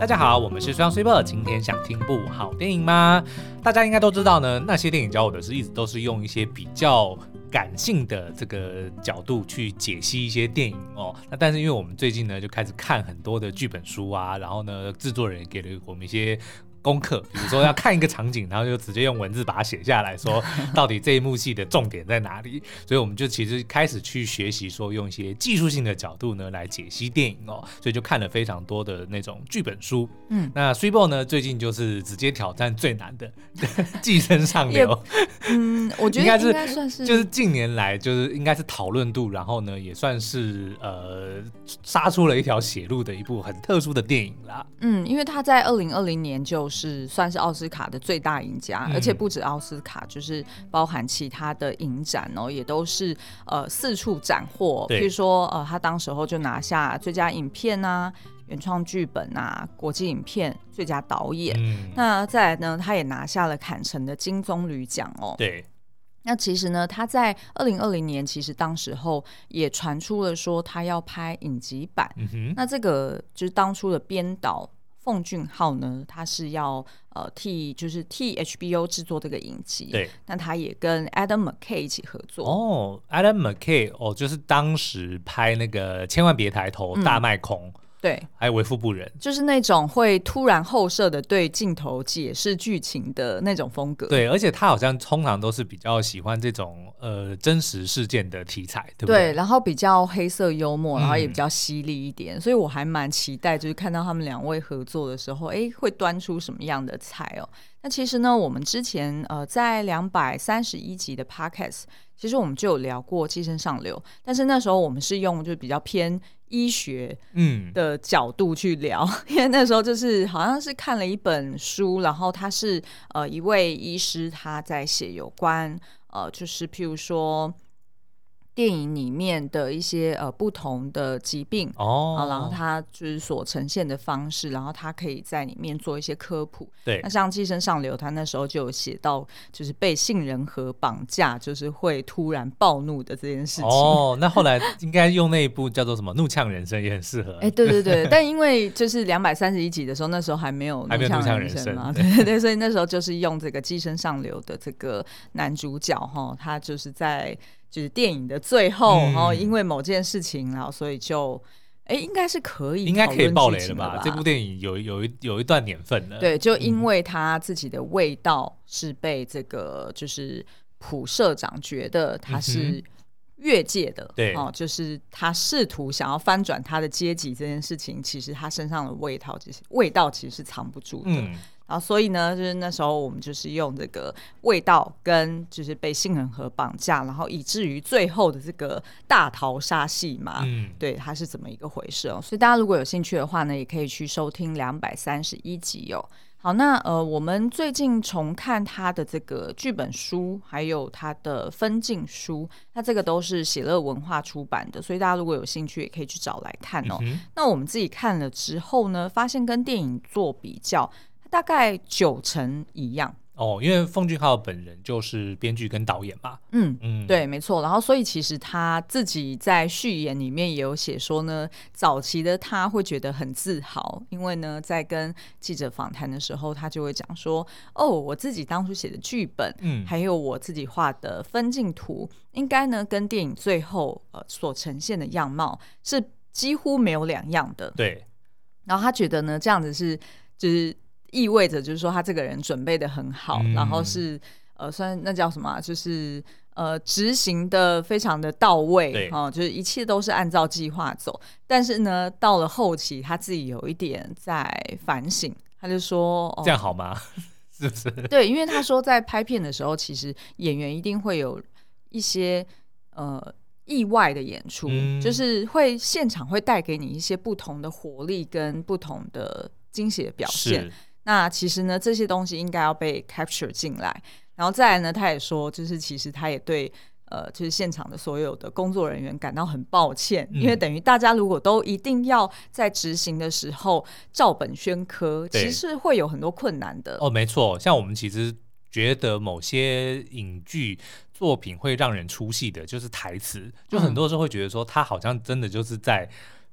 大家好，我们是双 super，今天想听部好电影吗？大家应该都知道呢，那些电影教我的是一直都是用一些比较感性的这个角度去解析一些电影哦。那但是因为我们最近呢就开始看很多的剧本书啊，然后呢制作人也给了我们一些。功课，比如说要看一个场景，然后就直接用文字把它写下来说，到底这一幕戏的重点在哪里？所以我们就其实开始去学习说，用一些技术性的角度呢来解析电影哦。所以就看了非常多的那种剧本书。嗯，那 Super 呢最近就是直接挑战最难的《寄生上流》。嗯，我觉得 应该是，算是就是近年来就是应该是讨论度，然后呢也算是呃杀出了一条血路的一部很特殊的电影啦。嗯，因为他在二零二零年就。是算是奥斯卡的最大赢家，嗯、而且不止奥斯卡，就是包含其他的影展哦，也都是呃四处斩获。比如说呃，他当时候就拿下最佳影片啊、原创剧本啊、国际影片最佳导演。嗯、那再来呢，他也拿下了坎城的金棕榈奖哦。对。那其实呢，他在二零二零年，其实当时候也传出了说他要拍影集版。嗯、哼那这个就是当初的编导。奉俊昊呢，他是要呃替就是替 HBO 制作这个影集，对，那他也跟 Adam McKay 一起合作。哦，Adam McKay 哦，就是当时拍那个千万别抬头大卖空。嗯对，还有为富不仁，就是那种会突然后设的对镜头解释剧情的那种风格。对，而且他好像通常都是比较喜欢这种呃真实事件的题材，对不对？对，然后比较黑色幽默，然后也比较犀利一点，嗯、所以我还蛮期待，就是看到他们两位合作的时候，哎，会端出什么样的菜哦？那其实呢，我们之前呃在两百三十一集的 Podcast，其实我们就有聊过《寄生上流》，但是那时候我们是用就比较偏。医学嗯的角度去聊，嗯、因为那时候就是好像是看了一本书，然后他是呃一位医师，他在写有关呃就是譬如说。电影里面的一些呃不同的疾病哦、啊，然后它就是所呈现的方式，然后它可以在里面做一些科普。对，那像《寄生上流》，他那时候就有写到，就是被杏仁核绑架，就是会突然暴怒的这件事情。哦，那后来应该用那一部叫做什么《怒呛人生》也很适合。哎，对对对，但因为就是两百三十一集的时候，那时候还没有怒呛人生嘛，对对 对，所以那时候就是用这个《寄生上流》的这个男主角哈，他就是在。就是电影的最后，嗯、然后因为某件事情，然后所以就，哎，应该是可以，应该可以爆雷了吧？这部电影有有一有一段年份了。对，就因为他自己的味道是被这个就是普社长觉得他是越界的，嗯、对，哦，就是他试图想要翻转他的阶级这件事情，其实他身上的味道，其实味道其实是藏不住的。嗯然后，所以呢，就是那时候我们就是用这个味道跟就是被杏仁核绑架，然后以至于最后的这个大逃杀戏嘛，嗯，对，它是怎么一个回事哦？所以大家如果有兴趣的话呢，也可以去收听两百三十一集哦。好，那呃，我们最近重看他的这个剧本书，还有他的分镜书，那这个都是喜乐文化出版的，所以大家如果有兴趣，也可以去找来看哦。嗯。那我们自己看了之后呢，发现跟电影做比较。大概九成一样哦，因为奉俊昊本人就是编剧跟导演嘛。嗯嗯，对，没错。然后，所以其实他自己在序言里面也有写说呢，早期的他会觉得很自豪，因为呢，在跟记者访谈的时候，他就会讲说：“哦，我自己当初写的剧本，嗯，还有我自己画的分镜图，应该呢跟电影最后呃所呈现的样貌是几乎没有两样的。”对。然后他觉得呢，这样子是就是。意味着就是说他这个人准备的很好，嗯、然后是呃，算那叫什么、啊？就是呃，执行的非常的到位，对哦，就是一切都是按照计划走。但是呢，到了后期，他自己有一点在反省，他就说：“哦、这样好吗？是不是？”对，因为他说在拍片的时候，其实演员一定会有一些呃意外的演出，嗯、就是会现场会带给你一些不同的活力跟不同的惊喜的表现。那其实呢，这些东西应该要被 capture 进来，然后再来呢，他也说，就是其实他也对呃，就是现场的所有的工作人员感到很抱歉，嗯、因为等于大家如果都一定要在执行的时候照本宣科，其实会有很多困难的。哦，没错，像我们其实觉得某些影剧作品会让人出戏的，就是台词，就很多时候会觉得说他好像真的就是在。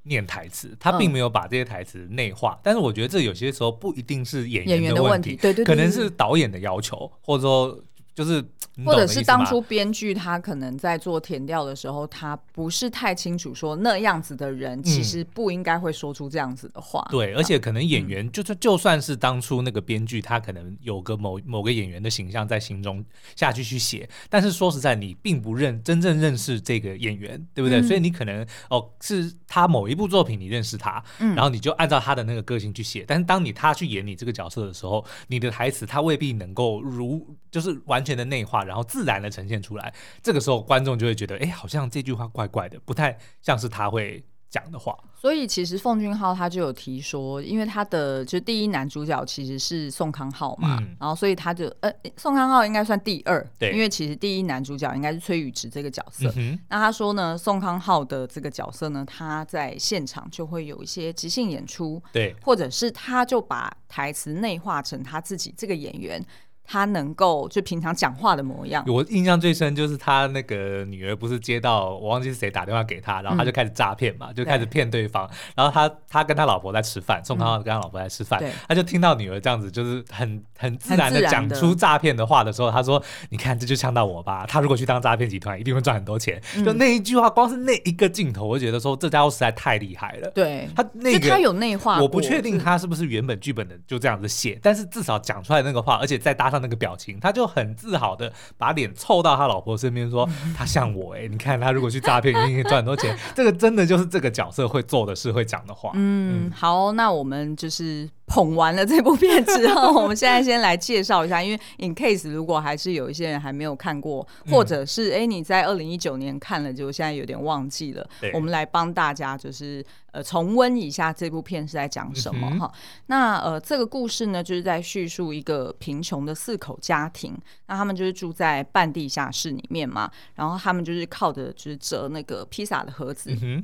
念台词，他并没有把这些台词内化。嗯、但是我觉得这有些时候不一定是演员的问题，对，对对，可能是导演的要求，或者说。就是，或者是当初编剧他可能在做填调的时候，他不是太清楚说那样子的人其实不应该会说出这样子的话。嗯、对，而且可能演员就算就算是当初那个编剧，他可能有个某某个演员的形象在心中下去去写，但是说实在，你并不认真正认识这个演员，对不对？嗯、所以你可能哦是他某一部作品你认识他，嗯、然后你就按照他的那个个性去写，但是当你他去演你这个角色的时候，你的台词他未必能够如就是完。的内化，然后自然的呈现出来，这个时候观众就会觉得，哎，好像这句话怪怪的，不太像是他会讲的话。所以其实奉俊昊他就有提说，因为他的就第一男主角其实是宋康昊嘛，嗯、然后所以他就呃宋康昊应该算第二，对，因为其实第一男主角应该是崔宇植这个角色。嗯、那他说呢，宋康昊的这个角色呢，他在现场就会有一些即兴演出，对，或者是他就把台词内化成他自己这个演员。他能够就平常讲话的模样。我印象最深就是他那个女儿不是接到我忘记是谁打电话给他，然后他就开始诈骗嘛，嗯、就开始骗对方。对，然后他他跟他老婆在吃饭，宋康昊跟他老婆在吃饭，嗯、他就听到女儿这样子，就是很很自然的讲出诈骗的话的时候，他说：“你看这就呛到我吧，他如果去当诈骗集团，一定会赚很多钱。嗯”就那一句话，光是那一个镜头，我就觉得说这家伙实在太厉害了。对他那个他有内化，我不确定他是不是原本剧本的就这样子写，是但是至少讲出来那个话，而且再搭上那个表情，他。就很自豪的把脸凑到他老婆身边说：“ 他像我哎、欸，你看他如果去诈骗，一定可以赚很多钱。”这个真的就是这个角色会做的事，会讲的话。嗯，好，那我们就是。捧完了这部片之后，我们现在先来介绍一下，因为 in case 如果还是有一些人还没有看过，或者是哎、欸、你在二零一九年看了，就现在有点忘记了，我们来帮大家就是呃重温一下这部片是在讲什么哈。嗯、那呃这个故事呢，就是在叙述一个贫穷的四口家庭，那他们就是住在半地下室里面嘛，然后他们就是靠着就是折那个披萨的盒子。嗯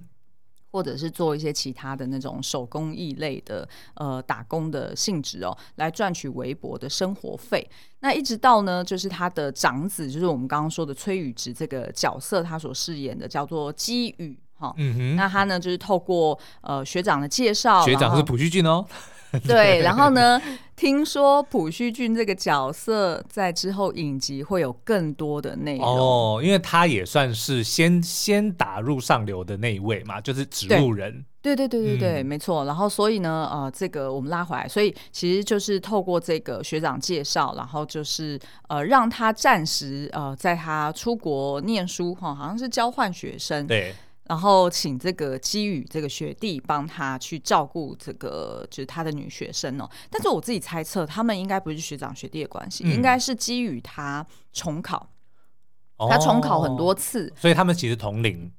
或者是做一些其他的那种手工艺类的呃打工的性质哦，来赚取微薄的生活费。那一直到呢，就是他的长子，就是我们刚刚说的崔宇植这个角色，他所饰演的叫做基宇哈。嗯哼。那他呢，就是透过呃学长的介绍，学长是朴叙俊哦。对，然后呢，听说朴叙俊这个角色在之后影集会有更多的内容哦，因为他也算是先先打入上流的那一位嘛，就是指路人。对对对对对，嗯、没错。然后所以呢，呃，这个我们拉回来，所以其实就是透过这个学长介绍，然后就是呃让他暂时呃在他出国念书哈，好像是交换学生。对。然后请这个基宇这个学弟帮他去照顾这个就是他的女学生哦，但是我自己猜测他们应该不是学长学弟的关系，嗯、应该是基宇他重考，哦、他重考很多次，所以他们其实同龄。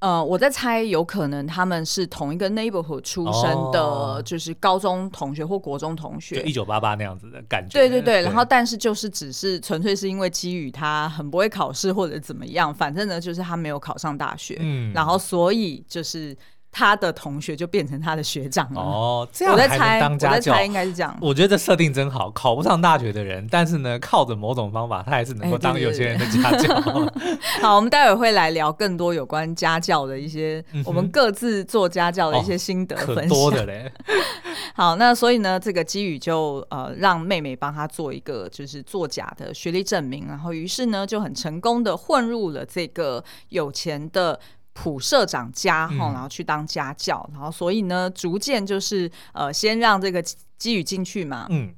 呃，我在猜，有可能他们是同一个 neighborhood 出生的，就是高中同学或国中同学，就一九八八那样子的感觉。对对对，对然后但是就是只是纯粹是因为基于他很不会考试或者怎么样，反正呢就是他没有考上大学，嗯，然后所以就是。他的同学就变成他的学长了哦，这样还能当家教？我在猜应该是这样。我觉得这设定真好，考不上大学的人，但是呢，靠着某种方法，他还是能够当有钱人的家教。欸、对对对好，我们待会会来聊更多有关家教的一些，嗯、我们各自做家教的一些心得分享。哦、多的嘞。好，那所以呢，这个基宇就呃让妹妹帮他做一个就是作假的学历证明，然后于是呢就很成功的混入了这个有钱的。普社长家哈，然后去当家教，嗯、然后所以呢，逐渐就是呃，先让这个基宇进去嘛。嗯。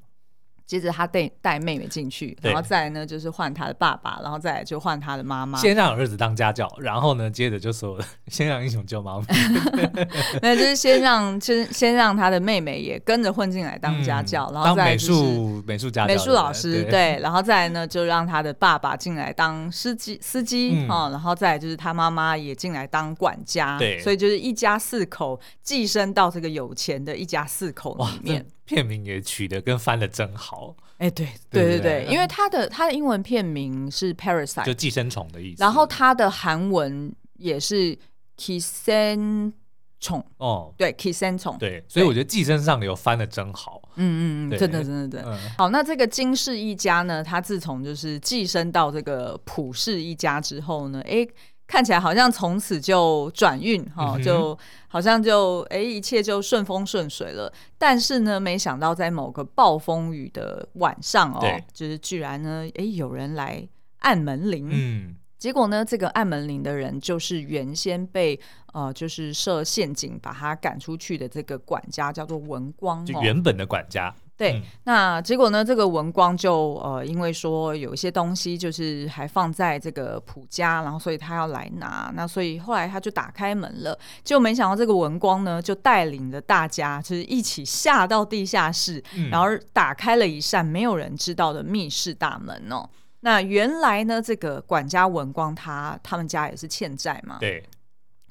接着他带带妹妹进去，然后再来呢就是换他的爸爸，然后再来就换他的妈妈。先让儿子当家教，然后呢，接着就说 先让英雄救妈妈。那就是先让先先让他的妹妹也跟着混进来当家教，然后再就是美术美术家美术老师对，然后再来呢就让他的爸爸进来当司机司机啊，然后再来就是他妈妈也进来当管家，对，所以就是一家四口寄生到这个有钱的一家四口里面。片名也取得跟翻的真好，哎，对对对对，因为它的它的英文片名是 Parasite，就寄生虫的意思。然后它的韩文也是 Kisenchong 哦，对 Kisenchong，对，所以我觉得寄生上流翻的真好，嗯嗯嗯，真的真的对。好，那这个金氏一家呢，他自从就是寄生到这个普氏一家之后呢，哎。看起来好像从此就转运哈，就好像就哎、欸、一切就顺风顺水了。但是呢，没想到在某个暴风雨的晚上哦，就是居然呢，哎、欸、有人来按门铃。嗯。结果呢，这个按门铃的人就是原先被呃，就是设陷阱把他赶出去的这个管家，叫做文光，就原本的管家。对，嗯、那结果呢，这个文光就呃，因为说有一些东西就是还放在这个普家，然后所以他要来拿，那所以后来他就打开门了，就没想到这个文光呢，就带领着大家就是一起下到地下室，嗯、然后打开了一扇没有人知道的密室大门哦。那原来呢，这个管家文光他他们家也是欠债嘛，对，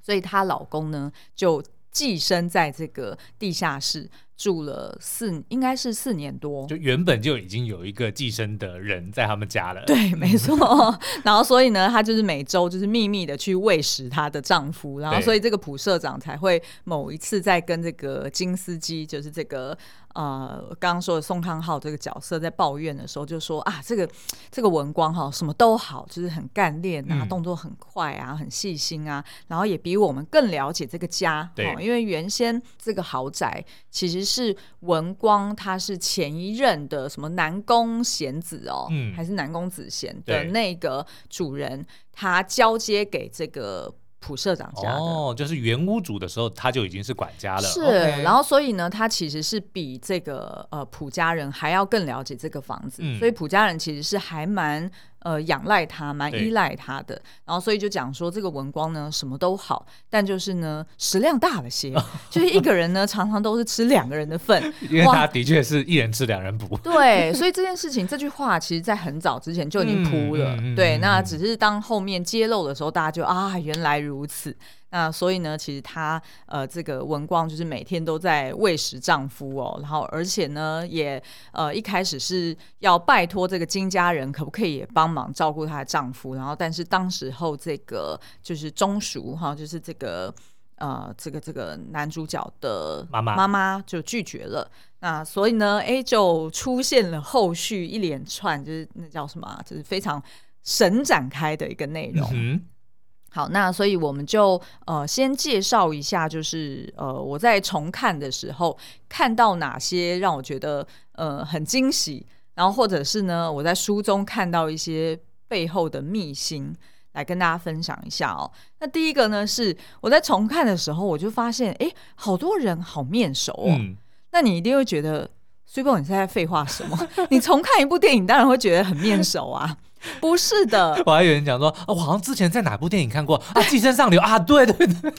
所以她老公呢就寄生在这个地下室。住了四，应该是四年多，就原本就已经有一个寄生的人在他们家了。对，没错。然后所以呢，她就是每周就是秘密的去喂食她的丈夫，然后所以这个普社长才会某一次在跟这个金司基，就是这个呃刚刚说的宋康昊这个角色在抱怨的时候，就说啊，这个这个文光哈什么都好，就是很干练啊，嗯、动作很快啊，很细心啊，然后也比我们更了解这个家。对，因为原先这个豪宅其实。是文光，他是前一任的什么南宫贤子哦，嗯、还是南宫子贤的那个主人，他交接给这个普社长家的哦，就是原屋主的时候，他就已经是管家了。是然后所以呢，他其实是比这个呃普家人还要更了解这个房子，嗯、所以普家人其实是还蛮。呃，仰赖他，蛮依赖他的，然后所以就讲说这个文光呢，什么都好，但就是呢食量大了些，就是一个人呢常常都是吃两个人的份，因为他的确是一人吃两人补。对，所以这件事情这句话其实在很早之前就已经铺了，嗯、对，那只是当后面揭露的时候，大家就啊原来如此。那所以呢，其实她呃，这个文光就是每天都在喂食丈夫哦，然后而且呢，也呃一开始是要拜托这个金家人可不可以也帮忙照顾她的丈夫，然后但是当时候这个就是中淑哈，就是这个呃这个这个男主角的妈妈妈妈就拒绝了。那所以呢，哎，就出现了后续一连串就是那叫什么，就是非常神展开的一个内容。嗯好，那所以我们就呃先介绍一下，就是呃我在重看的时候看到哪些让我觉得呃很惊喜，然后或者是呢我在书中看到一些背后的秘辛，来跟大家分享一下哦。那第一个呢是我在重看的时候，我就发现哎，好多人好面熟哦。嗯、那你一定会觉得，虽波你是在废话什么？你重看一部电影，当然会觉得很面熟啊。不是的，我还有人讲说，哦，我好像之前在哪部电影看过啊，《寄生上流》啊，对对对，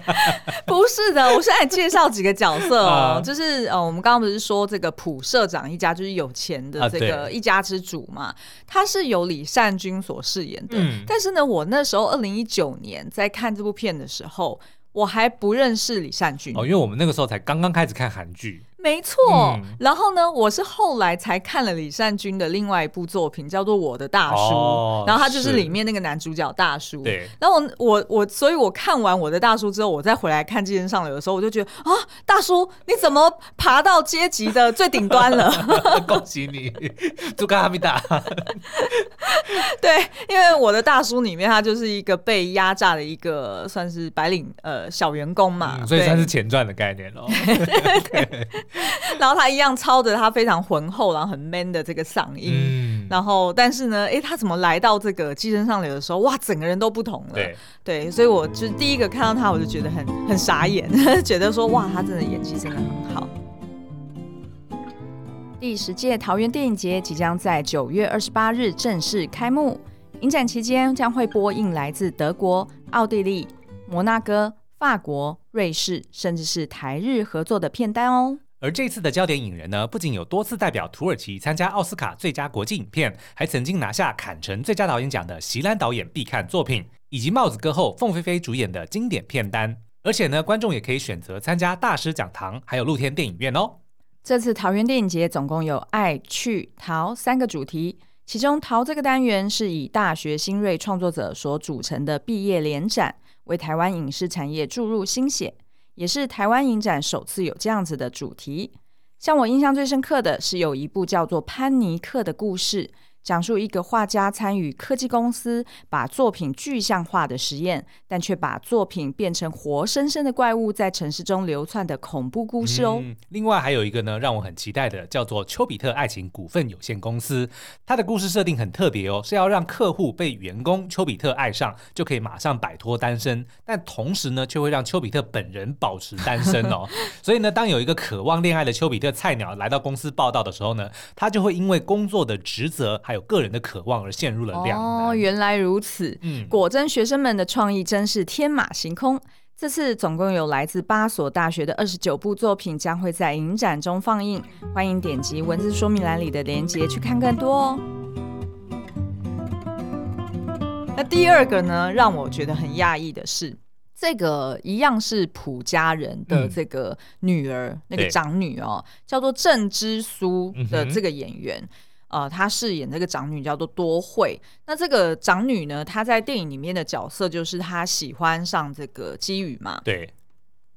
不是的，我现在介绍几个角色哦，就是呃，我们刚刚不是说这个朴社长一家就是有钱的这个一家之主嘛，他是由李善均所饰演的，但是呢，我那时候二零一九年在看这部片的时候，我还不认识李善均。哦，因为我们那个时候才刚刚开始看韩剧。没错，嗯、然后呢，我是后来才看了李善均的另外一部作品，叫做《我的大叔》，哦、然后他就是里面那个男主角大叔。对，然后我我我，所以我看完《我的大叔》之后，我再回来看《寄生上流》的时候，我就觉得啊，大叔你怎么爬到阶级的最顶端了？恭喜你，祝卡哈密达。对，因为我的大叔里面，他就是一个被压榨的一个算是白领呃小员工嘛，嗯、所以算是前传的概念哦。对。然后他一样操着他非常浑厚，然后很 man 的这个嗓音，嗯、然后但是呢，哎，他怎么来到这个寄生上流的时候，哇，整个人都不同了。对，对，所以我就第一个看到他，我就觉得很很傻眼，觉得说哇，他真的演技真的很好。第十届桃园电影节即将在九月二十八日正式开幕，影展期间将会播映来自德国、奥地利、摩纳哥。法国、瑞士，甚至是台日合作的片单哦。而这次的焦点影人呢，不仅有多次代表土耳其参加奥斯卡最佳国际影片，还曾经拿下坎城最佳导演奖的席兰导演必看作品，以及帽子歌后凤飞飞主演的经典片单。而且呢，观众也可以选择参加大师讲堂，还有露天电影院哦。这次桃园电影节总共有爱、去、桃三个主题，其中桃这个单元是以大学新锐创作者所组成的毕业联展。为台湾影视产业注入新血，也是台湾影展首次有这样子的主题。像我印象最深刻的是有一部叫做《潘尼克》的故事，讲述一个画家参与科技公司把作品具象化的实验，但却把作品变成活生生的怪物在城市中流窜的恐怖故事哦。嗯，另外还有一个呢，让我很期待的，叫做丘比特爱情股份有限公司。它的故事设定很特别哦，是要让客户被员工丘比特爱上，就可以马上摆脱单身，但同时呢，却会让丘比特本人保持单身哦。所以呢，当有一个渴望恋爱的丘比特菜鸟来到公司报道的时候呢，他就会因为工作的职责还有个人的渴望而陷入了两难。哦，原来如此。嗯，果真学生们的创意真是天马行空。这次总共有来自八所大学的二十九部作品将会在影展中放映，欢迎点击文字说明栏里的链接去看更多哦。那第二个呢，让我觉得很讶异的是，这个一样是普家人的这个女儿，嗯、那个长女哦，叫做郑之苏的这个演员。呃，她饰演这个长女叫做多惠。那这个长女呢，她在电影里面的角色就是她喜欢上这个基宇嘛。对。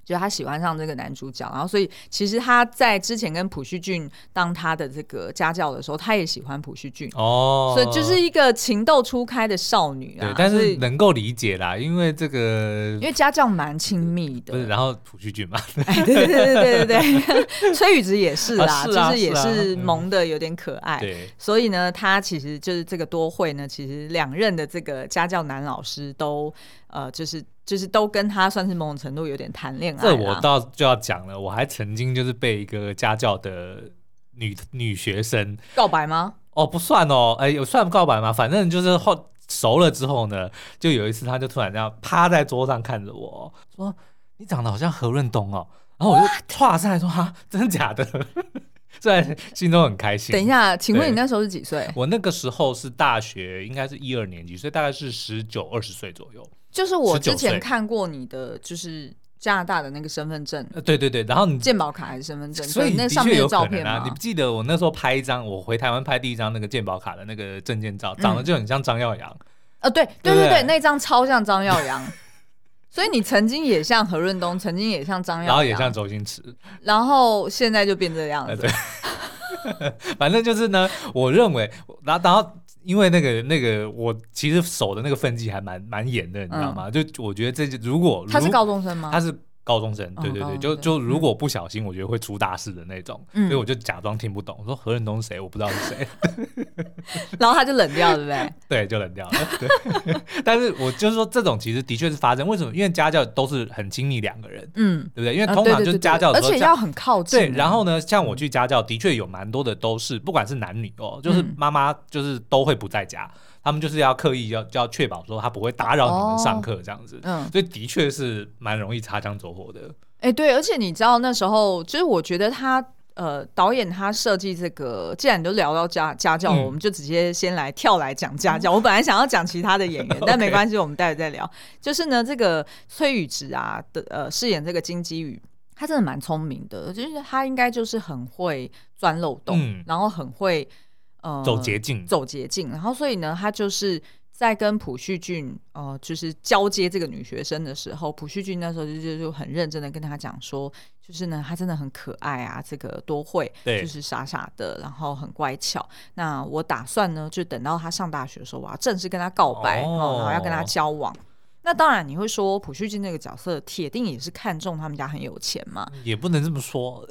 就他喜欢上这个男主角，然后所以其实他在之前跟朴叙俊当他的这个家教的时候，他也喜欢朴叙俊哦，所以就是一个情窦初开的少女啊。对，但是能够理解啦，因为这个因为家教蛮亲密的，不是，然后朴叙俊嘛，对对对对对对对，崔宇植也是啦，啊是啊、就是也是萌的有点可爱，对，所以呢，他其实就是这个多惠呢，其实两任的这个家教男老师都呃，就是。就是都跟他算是某种程度有点谈恋爱。这我倒就要讲了，我还曾经就是被一个家教的女女学生告白吗？哦，不算哦，哎，有算告白吗？反正就是后熟了之后呢，就有一次他就突然这样趴在桌上看着我说：“你长得好像何润东哦。”然后我就跨上来说：“哈，真的假的？” 虽然心中很开心。等一下，请问你那时候是几岁？我那个时候是大学，应该是一二年级，所以大概是十九二十岁左右。就是我之前看过你的，就是加拿大的那个身份证。对对对，然后你健保卡还是身份证？所以那上面有照片啊。你不记得我那时候拍一张，我回台湾拍第一张那个健保卡的那个证件照，长得就很像张耀扬。呃，对对对对，那张超像张耀扬。所以你曾经也像何润东，曾经也像张耀，然后也像周星驰，然后现在就变这样子。对，反正就是呢，我认为，然后然后。因为那个那个，我其实守的那个分际还蛮蛮严的，你知道吗？嗯、就我觉得这就如果他是高中生吗？他是。高中生，对对对，就就如果不小心，我觉得会出大事的那种，所以我就假装听不懂，我说何润东是谁？我不知道是谁，然后他就冷掉，对不对？对，就冷掉了。对，但是我就是说，这种其实的确是发生。为什么？因为家教都是很亲密两个人，嗯，对不对？因为通常就是家教，而且要很靠近。对，然后呢，像我去家教，的确有蛮多的都是，不管是男女哦，就是妈妈就是都会不在家。他们就是要刻意要就要确保说他不会打扰你们上课这样子，哦、嗯，所以的确是蛮容易擦枪走火的。哎、欸，对，而且你知道那时候，就是我觉得他呃导演他设计这个，既然你都聊到家家教，嗯、我们就直接先来跳来讲家教。嗯、我本来想要讲其他的演员，但没关系，我们待会再聊。就是呢，这个崔宇植啊的呃饰演这个金基宇，他真的蛮聪明的，就是他应该就是很会钻漏洞，嗯、然后很会。呃，走捷径，走捷径，然后所以呢，他就是在跟朴叙俊呃，就是交接这个女学生的时候，朴叙俊那时候就就就很认真的跟他讲说，就是呢，她真的很可爱啊，这个多会，对，就是傻傻的，然后很乖巧。那我打算呢，就等到她上大学的时候，我要正式跟她告白，哦，然后要跟她交往。那当然，你会说朴叙俊那个角色铁定也是看中他们家很有钱嘛？也不能这么说。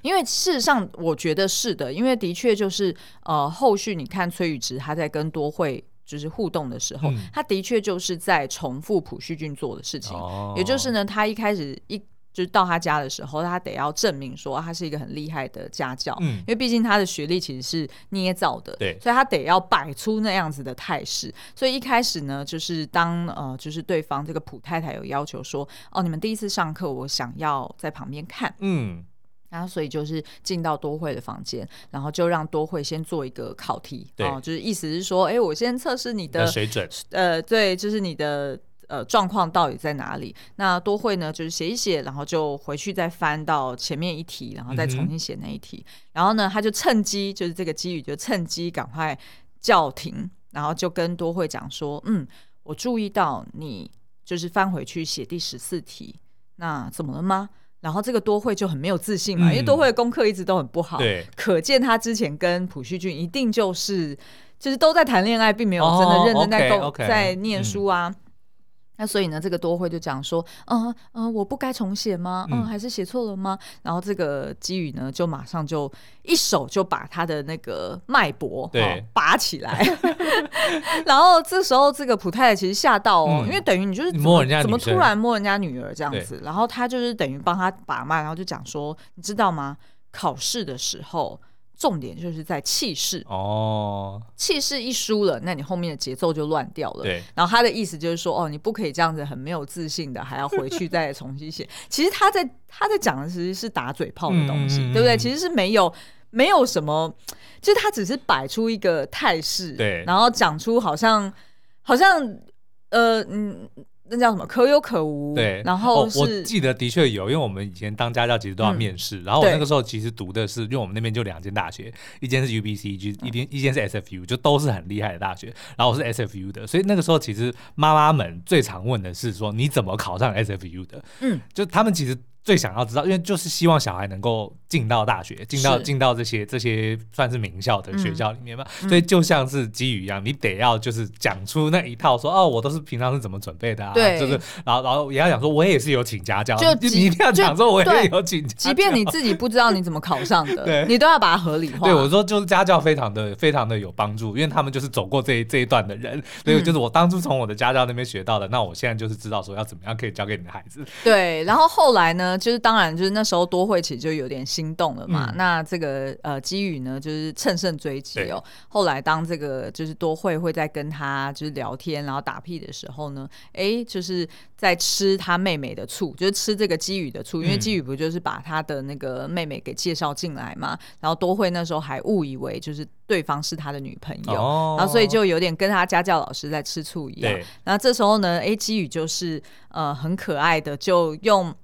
因为事实上，我觉得是的，因为的确就是呃，后续你看崔宇植他在跟多惠就是互动的时候，嗯、他的确就是在重复朴叙俊做的事情，哦、也就是呢，他一开始一就是到他家的时候，他得要证明说他是一个很厉害的家教，嗯、因为毕竟他的学历其实是捏造的，对，所以他得要摆出那样子的态势。所以一开始呢，就是当呃，就是对方这个普太太有要求说，哦，你们第一次上课，我想要在旁边看，嗯。然后，所以就是进到多惠的房间，然后就让多惠先做一个考题，对哦，就是意思是说，哎，我先测试你的，的水准，呃，对，就是你的呃状况到底在哪里？那多会呢，就是写一写，然后就回去再翻到前面一题，然后再重新写那一题。嗯、然后呢，他就趁机，就是这个机遇，就趁机赶快叫停，然后就跟多会讲说，嗯，我注意到你就是翻回去写第十四题，那怎么了吗？然后这个多惠就很没有自信嘛，嗯、因为多惠的功课一直都很不好，对，可见他之前跟朴叙俊一定就是就是都在谈恋爱，并没有真的认真在工、oh, okay, okay, 在念书啊。嗯那所以呢，这个多惠就讲说，嗯嗯、我不该重写吗？嗯，还是写错了吗？然后这个基宇呢，就马上就一手就把他的那个脉搏对、哦、拔起来，然后这时候这个普太太其实吓到哦，嗯、因为等于你就是摸人家怎么突然摸人家女儿这样子，然后他就是等于帮他把脉，然后就讲说，你知道吗？考试的时候。重点就是在气势哦，气势一输了，那你后面的节奏就乱掉了。对，然后他的意思就是说，哦，你不可以这样子很没有自信的，还要回去再重新写。其实他在他在讲的其实是打嘴炮的东西，嗯、对不对？其实是没有没有什么，就是他只是摆出一个态势，对，然后讲出好像好像呃嗯。那叫什么？可有可无。对，然后、哦、我记得的确有，因为我们以前当家教其实都要面试，嗯、然后我那个时候其实读的是，因为我们那边就两间大学，一间是 UBC，一间一间是 SFU，就都是很厉害的大学。然后我是 SFU 的，所以那个时候其实妈妈们最常问的是说，你怎么考上 SFU 的？嗯，就他们其实。最想要知道，因为就是希望小孩能够进到大学，进到进到这些这些算是名校的学校里面嘛。嗯、所以就像是基宇一样，你得要就是讲出那一套说，说哦，我都是平常是怎么准备的啊？对，就是然后然后也要讲说，我也是有请家教，就你一定要讲说，我也有请家教，即便你自己不知道你怎么考上的，对 你都要把它合理化。对，我说就是家教非常的非常的有帮助，因为他们就是走过这一这一段的人，所以就是我当初从我的家教那边学到的，嗯、那我现在就是知道说要怎么样可以教给你的孩子。对，然后后来呢，就是当然就是。那时候多惠其实就有点心动了嘛，嗯、那这个呃基宇呢，就是乘胜追击哦。对后来当这个就是多惠会在跟他就是聊天，然后打屁的时候呢，哎，就是在吃他妹妹的醋，就是吃这个基宇的醋，因为基宇不就是把他的那个妹妹给介绍进来嘛，然后多惠那时候还误以为就是对方是他的女朋友，哦、然后所以就有点跟他家教老师在吃醋一样。对然后这时候呢，哎，基宇就是呃很可爱的就用。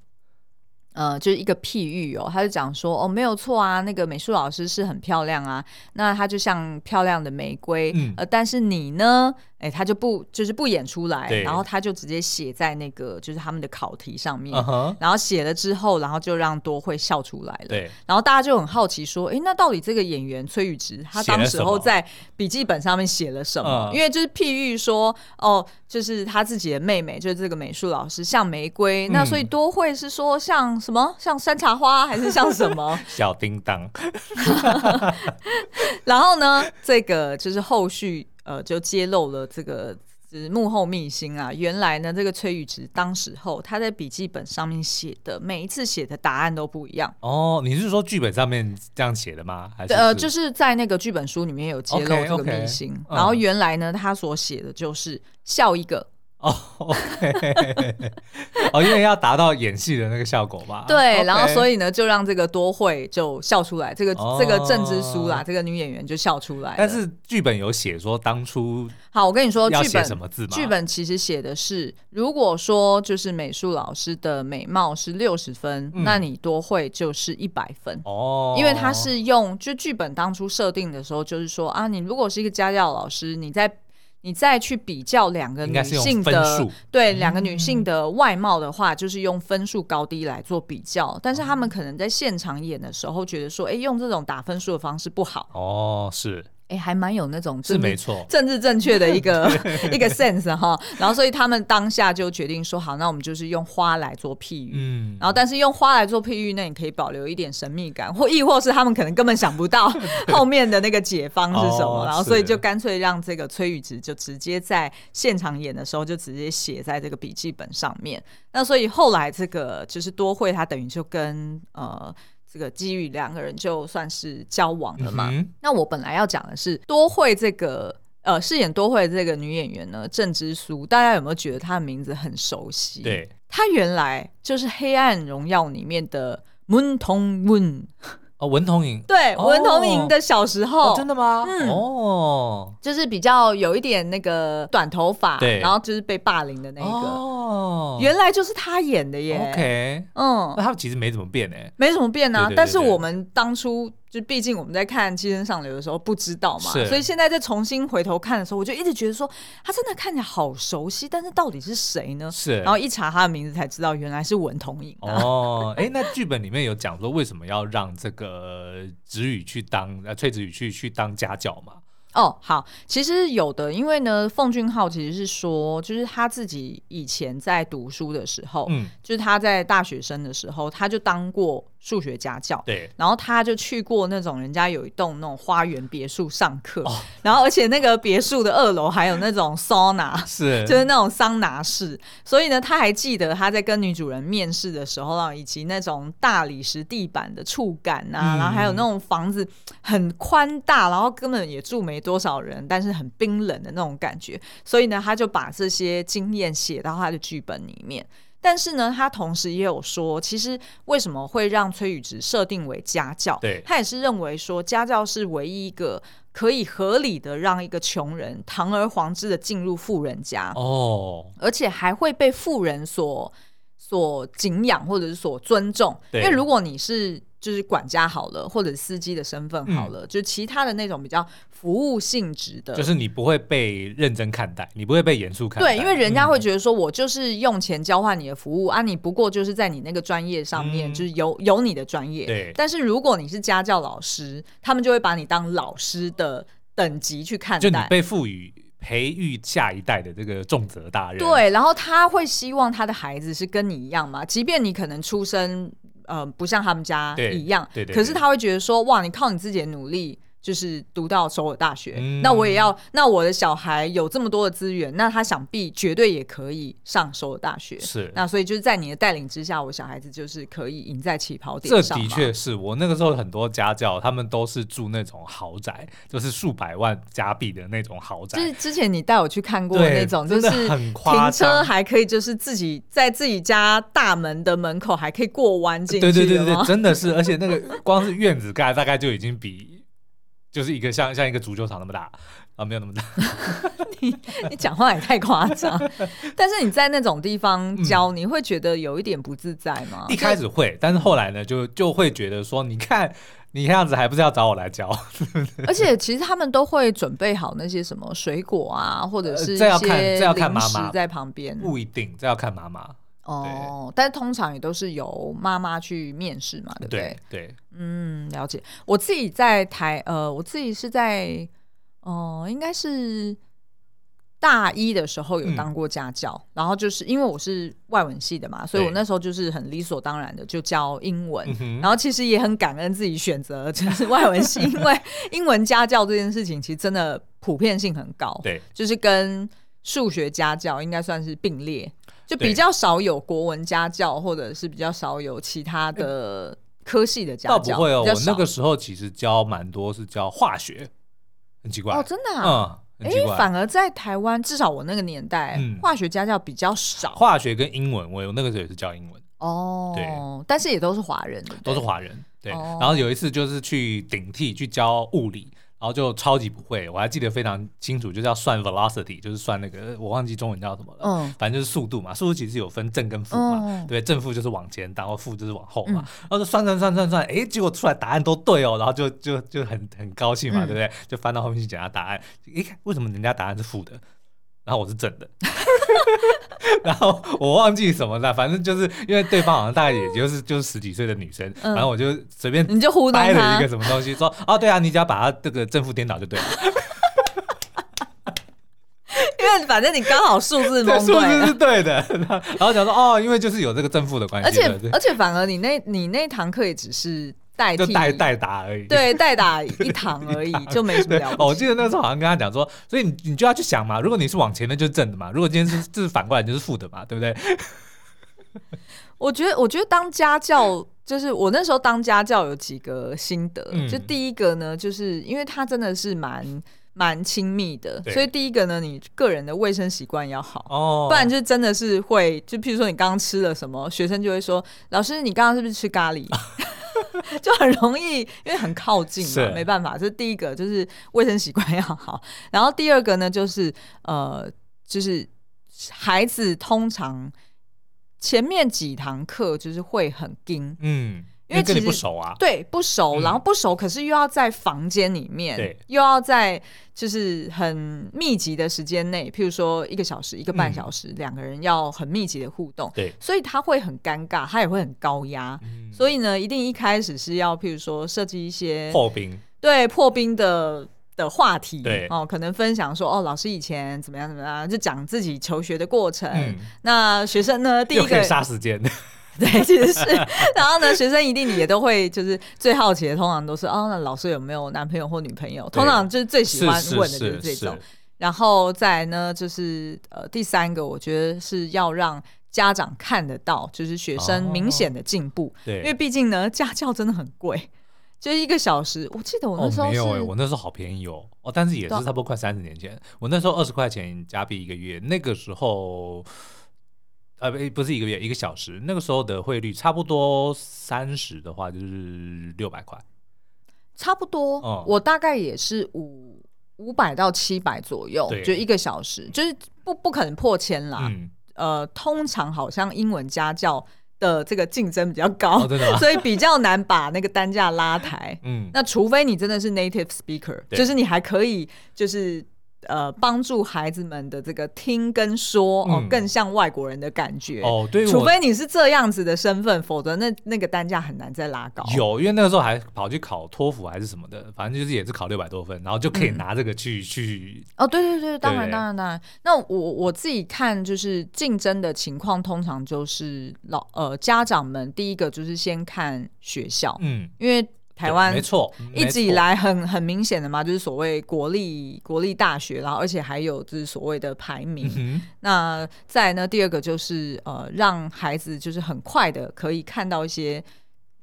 呃，就是一个譬喻哦，他就讲说哦，没有错啊，那个美术老师是很漂亮啊，那她就像漂亮的玫瑰，嗯、呃，但是你呢？哎，他就不就是不演出来，然后他就直接写在那个就是他们的考题上面，uh huh、然后写了之后，然后就让多惠笑出来了。对，然后大家就很好奇说，哎，那到底这个演员崔宇植他当时候在笔记本上面写了什么？因为就是譬喻说，哦，就是他自己的妹妹，就是这个美术老师像玫瑰，嗯、那所以多惠是说像什么？像山茶花还是像什么？小叮当。然后呢，这个就是后续。呃，就揭露了这个是幕后秘辛啊！原来呢，这个崔宇植当时候他在笔记本上面写的每一次写的答案都不一样。哦，你是说剧本上面这样写的吗？还是，是呃，就是在那个剧本书里面有揭露这个秘辛。Okay, okay, 然后原来呢，他所写的就是笑一个。哦因为要达到演戏的那个效果吧。对，Okay 然后所以呢，就让这个多惠就笑出来，这个、哦、这个郑之书啦，这个女演员就笑出来。但是剧本有写说当初好，我跟你说，剧本什么字吗？剧本其实写的是，如果说就是美术老师的美貌是六十分，嗯、那你多惠就是一百分哦，因为他是用就剧本当初设定的时候，就是说啊，你如果是一个家教老师，你在。你再去比较两个女性的对两个女性的外貌的话，就是用分数高低来做比较。但是他们可能在现场演的时候，觉得说，哎，用这种打分数的方式不好。哦，是。哎，还蛮有那种是没错政治正确的一个 一个 sense 哈，然后所以他们当下就决定说好，那我们就是用花来做譬喻，嗯，然后但是用花来做譬喻，那你可以保留一点神秘感，或亦或是他们可能根本想不到 后面的那个解方是什么，然后所以就干脆让这个崔宇植就直接在现场演的时候就直接写在这个笔记本上面，那所以后来这个就是多惠他等于就跟呃。这个基宇两个人就算是交往了嘛？嗯、那我本来要讲的是多惠这个呃饰演多惠这个女演员呢，郑之苏，大家有没有觉得她的名字很熟悉？对，她原来就是《黑暗荣耀》里面的文同文。哦，文童莹对，哦、文童莹的小时候，哦、真的吗？嗯、哦，就是比较有一点那个短头发，对，然后就是被霸凌的那一个，哦，原来就是他演的耶。OK，嗯，那他其实没怎么变哎，没怎么变啊。但是我们当初。就毕竟我们在看《寄生上流》的时候不知道嘛，所以现在再重新回头看的时候，我就一直觉得说他真的看起来好熟悉，但是到底是谁呢？是，然后一查他的名字才知道原来是文同珢。哦，哎，那剧本里面有讲说为什么要让这个子宇去当呃崔子宇去去当家教嘛？哦，好，其实有的，因为呢，奉俊昊其实是说，就是他自己以前在读书的时候，嗯，就是他在大学生的时候，他就当过数学家教，对，然后他就去过那种人家有一栋那种花园别墅上课，哦，然后而且那个别墅的二楼还有那种 桑拿，是，就是那种桑拿室，所以呢，他还记得他在跟女主人面试的时候啊，以及那种大理石地板的触感啊，嗯，然后还有那种房子很宽大，然后根本也住没多少人，但是很冰冷的那种感觉，所以呢，他就把这些经验写到他的剧本里面。但是呢，他同时也有说，其实为什么会让崔宇植设定为家教？对，他也是认为说，家教是唯一一个可以合理的让一个穷人堂而皇之的进入富人家哦，而且还会被富人所所敬仰或者是所尊重。因为如果你是就是管家好了，或者司机的身份好了，嗯，就其他的那种比较服务性质的，就是你不会被认真看待，你不会被严肃看待。对，因为人家会觉得说，我就是用钱交换你的服务，嗯、啊，你不过就是在你那个专业上面，就是有有你的专业。对。但是如果你是家教老师，他们就会把你当老师的等级去看待，就你被赋予培育下一代的这个重责大任。对，然后他会希望他的孩子是跟你一样嘛，即便你可能出生。呃，不像他们家一样，可是他会觉得说，哇，你靠你自己的努力。就是读到首尔大学，嗯，那我也要，那我的小孩有这么多的资源，那他想必绝对也可以上首尔大学。是，那所以就是在你的带领之下，我小孩子就是可以赢在起跑点上。这的确是我那个时候很多家教，他们都是住那种豪宅，就是数百万加币的那种豪宅。就是之前你带我去看过的那种，就是停车还可以，就是自己在自己家大门的门口还可以过弯进去。对对对对，真的是，而且那个光是院子盖大概就已经比。就是一个像像一个足球场那么大啊，没有那么大。你你讲话也太夸张。但是你在那种地方教，嗯，你会觉得有一点不自在吗？一开始会，但是后来呢，就就会觉得说，你看你这样子还不是要找我来教？而且其实他们都会准备好那些什么水果啊，或者是这要看这要看妈妈在旁边，不一定这要看妈妈。哦，但是通常也都是由妈妈去面试嘛，对不对？对，对，嗯，了解。我自己在台，呃，我自己是在，哦、呃，应该是大一的时候有当过家教，嗯、然后就是因为我是外文系的嘛，所以我那时候就是很理所当然的就教英文，然后其实也很感恩自己选择 就是外文系，因为 英文家教这件事情其实真的普遍性很高，对，就是跟数学家教应该算是并列。就比较少有国文家教，或者是比较少有其他的科系的家教。倒不会哦，我那个时候其实教蛮多，是教化学，很奇怪哦，真的啊，嗯，哎、欸，反而在台湾，至少我那个年代、嗯，化学家教比较少。化学跟英文，我有那个时候也是教英文哦，对，但是也都是华人，都是华人，对、哦。然后有一次就是去顶替去教物理。然后就超级不会，我还记得非常清楚，就是要算 velocity，就是算那个我忘记中文叫什么了，嗯，反正就是速度嘛，速度其实有分正跟负嘛，嗯、对，正负就是往前，然后负就是往后嘛，嗯、然后就算算算算算，哎，结果出来答案都对哦，然后就就就很很高兴嘛，嗯、对不对？就翻到后面去检查答案，一看为什么人家答案是负的？然后我是正的，然后我忘记什么了，反正就是因为对方好像大概也就是就是十几岁的女生，然、嗯、后我就随便你就胡掰了一个什么东西，说哦对啊，你只要把它这个正负颠倒就对了，因为反正你刚好数字蒙对，数字是对的，然后讲说哦，因为就是有这个正负的关系，而且而且反而你那你那堂课也只是。代替就代代打而已，对，代打一堂而已，就没什么了不起。哦，我记得那时候好像跟他讲说，所以你你就要去想嘛，如果你是往前的，就是正的嘛；如果今天是这是反过来，就是负的嘛，对不对？我觉得，我觉得当家教，就是我那时候当家教有几个心得。嗯、就第一个呢，就是因为他真的是蛮蛮亲密的，所以第一个呢，你个人的卫生习惯要好哦，不然就真的是会，就譬如说你刚刚吃了什么，学生就会说，老师你刚刚是不是吃咖喱？就很容易，因为很靠近嘛，没办法。这是第一个，就是卫生习惯要好。然后第二个呢，就是呃，就是孩子通常前面几堂课就是会很盯，嗯。因为其实不熟啊，对，不熟，然后不熟，可是又要在房间里面，对，又要在就是很密集的时间内，譬如说一个小时、一个半小时，两个人要很密集的互动，对，所以他会很尴尬，他也会很高压，所以呢，一定一开始是要譬如说设计一些破冰，对，破冰的的话题，对哦，可能分享说哦，老师以前怎么样怎么样，就讲自己求学的过程。嗯、那学生呢，第一个可以杀时间，对，其实是。然后呢，学生一定也都会就是最好奇的，通常都是哦，那老师有没有男朋友或女朋友？通常就是最喜欢问的就是这种。然后再来呢，就是呃，第三个，我觉得是要让家长看得到，就是学生明显的进步。对、哦，因为毕竟呢，家教真的很贵。就一个小时，我记得我那时候、哦、没有、欸、我那时候好便宜哦哦，但是也是差不多快三十年前，我那时候二十块钱加币一个月，那个时候，呃不不是一个月一个小时，那个时候的汇率差不多三十的话就是六百块，差不多，嗯、我大概也是五五百到七百左右，就一个小时，就是不不可能破千啦、嗯，呃，通常好像英文家教。的这个竞争比较高，哦、所以比较难把那个单价拉抬。嗯，那除非你真的是 native speaker，就是你还可以就是。呃，帮助孩子们的这个听跟说哦，更像外国人的感觉哦。对，除非你是这样子的身份，否则那那个单价很难再拉高。有，因为那个时候还跑去考托福还是什么的，反正就是也是考六百多分，然后就可以拿这个去去。哦，对对对，当然当然当然。那我我自己看就是竞争的情况，通常就是老呃家长们第一个就是先看学校，嗯，因为。台湾没错，一直以来很很明显的嘛，就是所谓国立国立大学，然后而且还有就是所谓的排名。嗯、那再呢，第二个就是呃，让孩子就是很快的可以看到一些，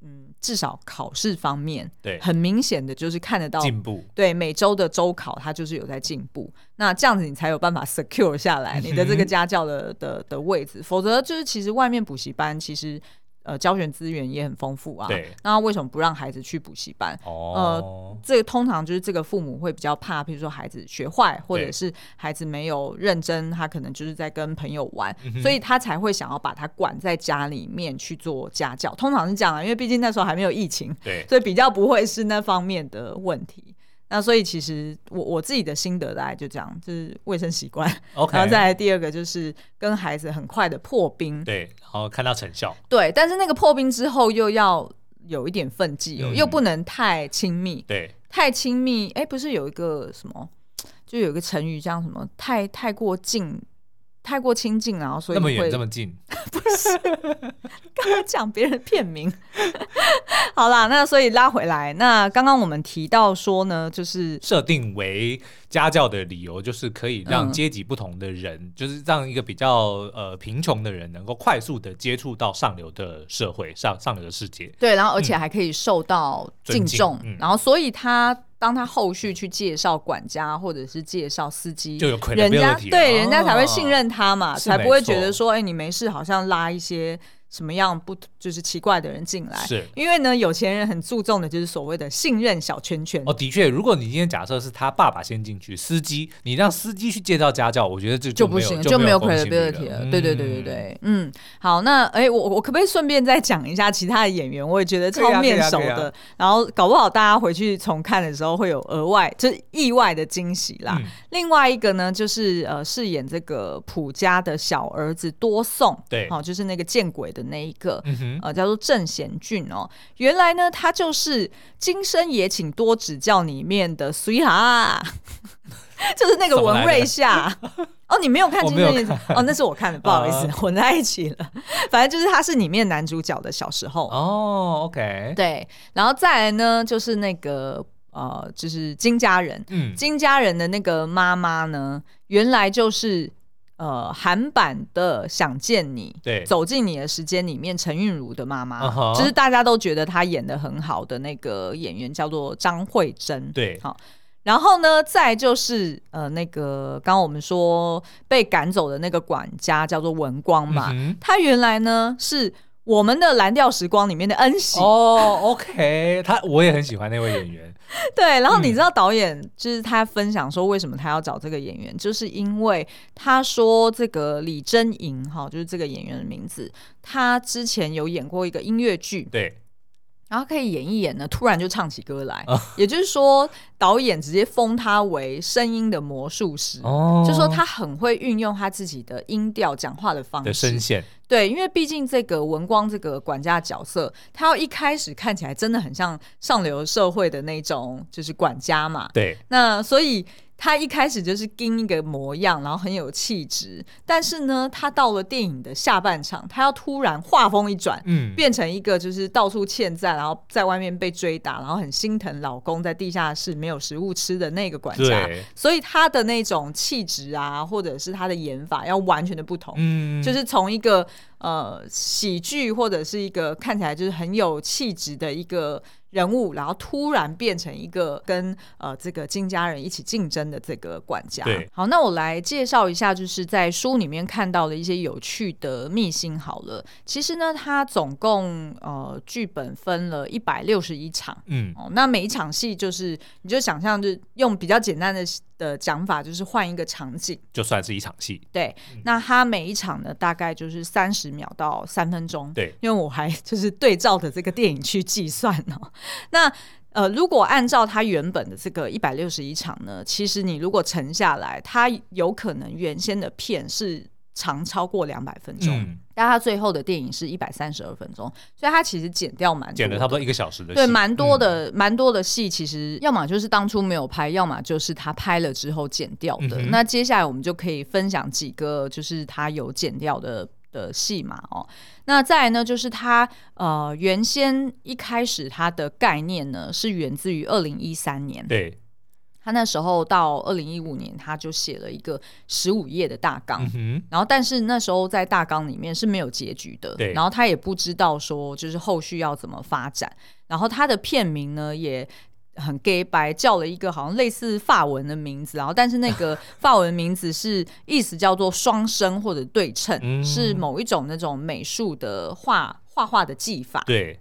嗯，至少考试方面，对，很明显的就是看得到进步。对，每周的周考，他就是有在进步。那这样子你才有办法 secure 下来你的这个家教的的的位置，否则就是其实外面补习班其实。呃，教学资源也很丰富啊。对。那为什么不让孩子去补习班？哦。呃，这个通常就是这个父母会比较怕，比如说孩子学坏，或者是孩子没有认真，他可能就是在跟朋友玩，所以他才会想要把他管在家里面去做家教。通常是这样啊，因为毕竟那时候还没有疫情，对，所以比较不会是那方面的问题。那所以其实我我自己的心得大概就这样，就是卫生习惯.然后再来第二个就是跟孩子很快的破冰，对，然后看到成效，对，但是那个破冰之后又要有一点分际又不能太亲密，对，太亲密，哎，不是有一个什么，就有一个成语叫什么，太太过近。太过亲近，然后所以会那么远这么近，不是刚刚讲别人片名。好啦，那所以拉回来，那刚刚我们提到说呢，就是设定为家教的理由，就是可以让阶级不同的人，嗯、就是让一个比较呃贫穷的人，能够快速的接触到上流的社会、上上流的世界。对，然后而且还可以受到敬重，嗯、然后所以他。当他后续去介绍管家或者是介绍司机，就有人家对、哦、人家才会信任他嘛，才不会觉得说，哎、欸，你没事，好像拉一些。什么样不就是奇怪的人进来？是因为呢，有钱人很注重的就是所谓的信任小圈圈。哦，的确，如果你今天假设是他爸爸先进去，司机，你让司机去介绍家教，我觉得这就，就不行，就没有 credibility 了。对对对对对，嗯，好，那哎、欸，我我可不可以顺便再讲一下其他的演员？我也觉得超面熟的，啊啊啊、然后搞不好大家回去重看的时候会有额外就是意外的惊喜啦、嗯。另外一个呢，就是呃，饰演这个普家的小儿子多颂，对，好、哦，就是那个见鬼的。那一个、嗯、呃叫做郑贤俊哦，原来呢他就是《今生也请多指教》里面的水哈，就是那个文瑞夏。哦，你没有看《今生也请》哦，那是我看的，不好意思、uh, 混在一起了。反正就是他是里面男主角的小时候。哦，OK，对，然后再来呢就是那个呃就是金家人，嗯，金家人的那个妈妈呢，原来就是。呃，韩版的《想见你》，对，走进你的时间里面，陈韵如的妈妈，uh-huh. 就是大家都觉得她演的很好的那个演员，叫做张慧珍，对，好，然后呢，再就是呃，那个刚刚我们说被赶走的那个管家叫做文光嘛，嗯、他原来呢是。我们的蓝调时光里面的恩喜哦、oh,，OK，他我也很喜欢那位演员。对，然后你知道导演就是他分享说，为什么他要找这个演员，嗯、就是因为他说这个李真莹哈，就是这个演员的名字，他之前有演过一个音乐剧，对。然后可以演一演呢，突然就唱起歌来。哦、也就是说，导演直接封他为声音的魔术师，哦、就说他很会运用他自己的音调讲话的方式的声线。对，因为毕竟这个文光这个管家角色，他要一开始看起来真的很像上流社会的那种，就是管家嘛。对，那所以。他一开始就是跟一个模样，然后很有气质。但是呢，他到了电影的下半场，他要突然画风一转，嗯，变成一个就是到处欠债，然后在外面被追打，然后很心疼老公在地下室没有食物吃的那个管家。所以他的那种气质啊，或者是他的演法要完全的不同。嗯，就是从一个呃喜剧或者是一个看起来就是很有气质的一个。人物，然后突然变成一个跟呃这个金家人一起竞争的这个管家。对，好，那我来介绍一下，就是在书里面看到的一些有趣的秘辛。好了，其实呢，它总共呃剧本分了一百六十一场。嗯，哦，那每一场戏就是你就想象，就用比较简单的。的讲法就是换一个场景，就算是一场戏。对，嗯、那它每一场呢，大概就是三十秒到三分钟。对，因为我还就是对照的这个电影去计算呢。那呃，如果按照它原本的这个一百六十一场呢，其实你如果乘下来，它有可能原先的片是。长超过两百分钟，嗯、但他最后的电影是一百三十二分钟，所以他其实剪掉蛮多，剪了差不多一个小时的戏，对，蛮多的，蛮、嗯、多的戏，其实要么就是当初没有拍，要么就是他拍了之后剪掉的。嗯、那接下来我们就可以分享几个，就是他有剪掉的的戏嘛，哦，那再来呢，就是他呃原先一开始他的概念呢是源自于二零一三年，对。他那时候到二零一五年，他就写了一个十五页的大纲，嗯、然后但是那时候在大纲里面是没有结局的，对然后他也不知道说就是后续要怎么发展，然后他的片名呢也很 gay 白，叫了一个好像类似法文的名字，然后但是那个 法文名字是意思叫做双生或者对称，嗯、是某一种那种美术的画画画的技法，对，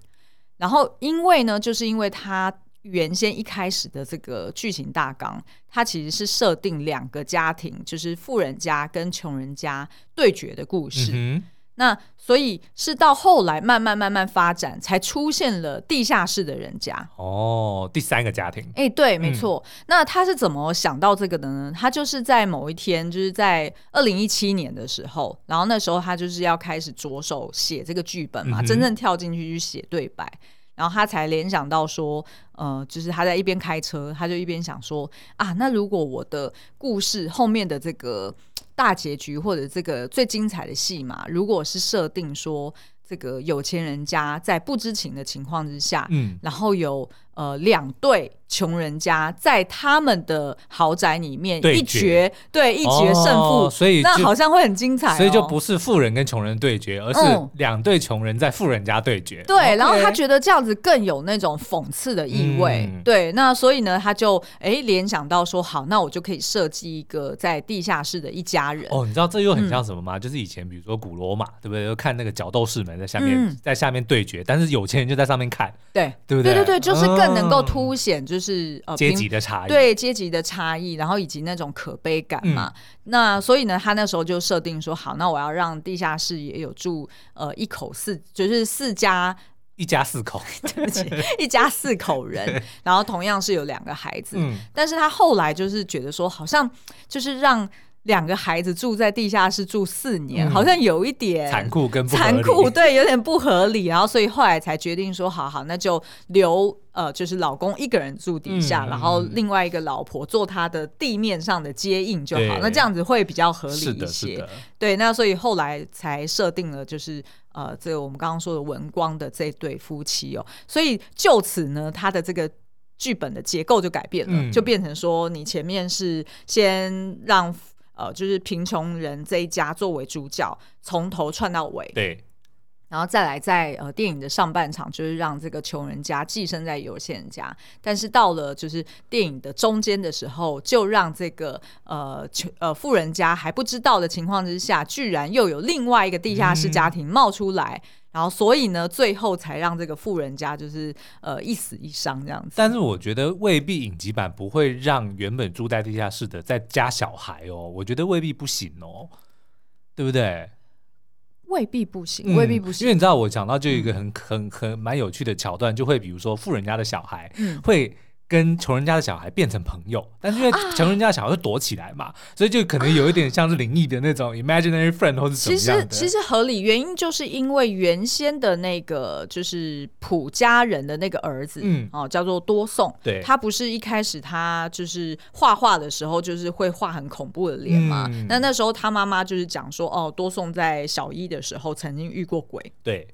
然后因为呢，就是因为他。原先一开始的这个剧情大纲，它其实是设定两个家庭，就是富人家跟穷人家对决的故事。嗯、那所以是到后来慢慢慢慢发展，才出现了地下室的人家。哦，第三个家庭。哎、欸，对，没错。嗯、那他是怎么想到这个的呢？他就是在某一天，就是在二零一七年的时候，然后那时候他就是要开始着手写这个剧本嘛，嗯、真正跳进去去写对白。然后他才联想到说，呃，就是他在一边开车，他就一边想说啊，那如果我的故事后面的这个大结局或者这个最精彩的戏嘛，如果是设定说这个有钱人家在不知情的情况之下，嗯，然后有呃两对。穷人家在他们的豪宅里面一决，对一决胜负，所以那好像会很精彩。所以就不是富人跟穷人对决，而是两对穷人在富人家对决。对，然后他觉得这样子更有那种讽刺的意味。对，那所以呢，他就哎联想到说，好，那我就可以设计一个在地下室的一家人。哦，你知道这又很像什么吗？就是以前比如说古罗马，对不对？就看那个角斗士们在下面在下面对决，但是有钱人就在上面看，对，对不对？对对对，就是更能够凸显就是。呃阶级的差异，对阶级的差异，然后以及那种可悲感嘛。嗯、那所以呢，他那时候就设定说，好，那我要让地下室也有住呃一口四，就是四家一家四口，对不起，一家四口人，然后同样是有两个孩子。嗯、但是他后来就是觉得说，好像就是让。两个孩子住在地下室住四年，嗯、好像有一点残酷跟不残酷，对，有点不合理。然后，所以后来才决定说，好好，那就留呃，就是老公一个人住底下，嗯、然后另外一个老婆做他的地面上的接应就好。那这样子会比较合理一些。对，那所以后来才设定了，就是呃，这个我们刚刚说的文光的这对夫妻哦。所以就此呢，他的这个剧本的结构就改变了，嗯、就变成说，你前面是先让。呃，就是贫穷人这一家作为主角，从头串到尾。对，然后再来在呃电影的上半场，就是让这个穷人家寄生在有钱人家，但是到了就是电影的中间的时候，就让这个呃穷呃富人家还不知道的情况之下，居然又有另外一个地下室家庭冒出来。嗯然后，所以呢，最后才让这个富人家就是呃一死一伤这样子。但是我觉得未必影集版不会让原本住在地下室的再加小孩哦，我觉得未必不行哦，对不对？未必不行，未必不行。因为你知道，我讲到就有一个很很很蛮有趣的桥段，就会比如说富人家的小孩会。跟穷人家的小孩变成朋友，但是因为穷人家的小孩会躲起来嘛，啊、所以就可能有一点像是灵异的那种 imaginary friend 或者什么样的。其实其实合理，原因就是因为原先的那个就是普家人的那个儿子，嗯，哦，叫做多颂，对，他不是一开始他就是画画的时候就是会画很恐怖的脸嘛，嗯、那那时候他妈妈就是讲说，哦，多颂在小一的时候曾经遇过鬼，对。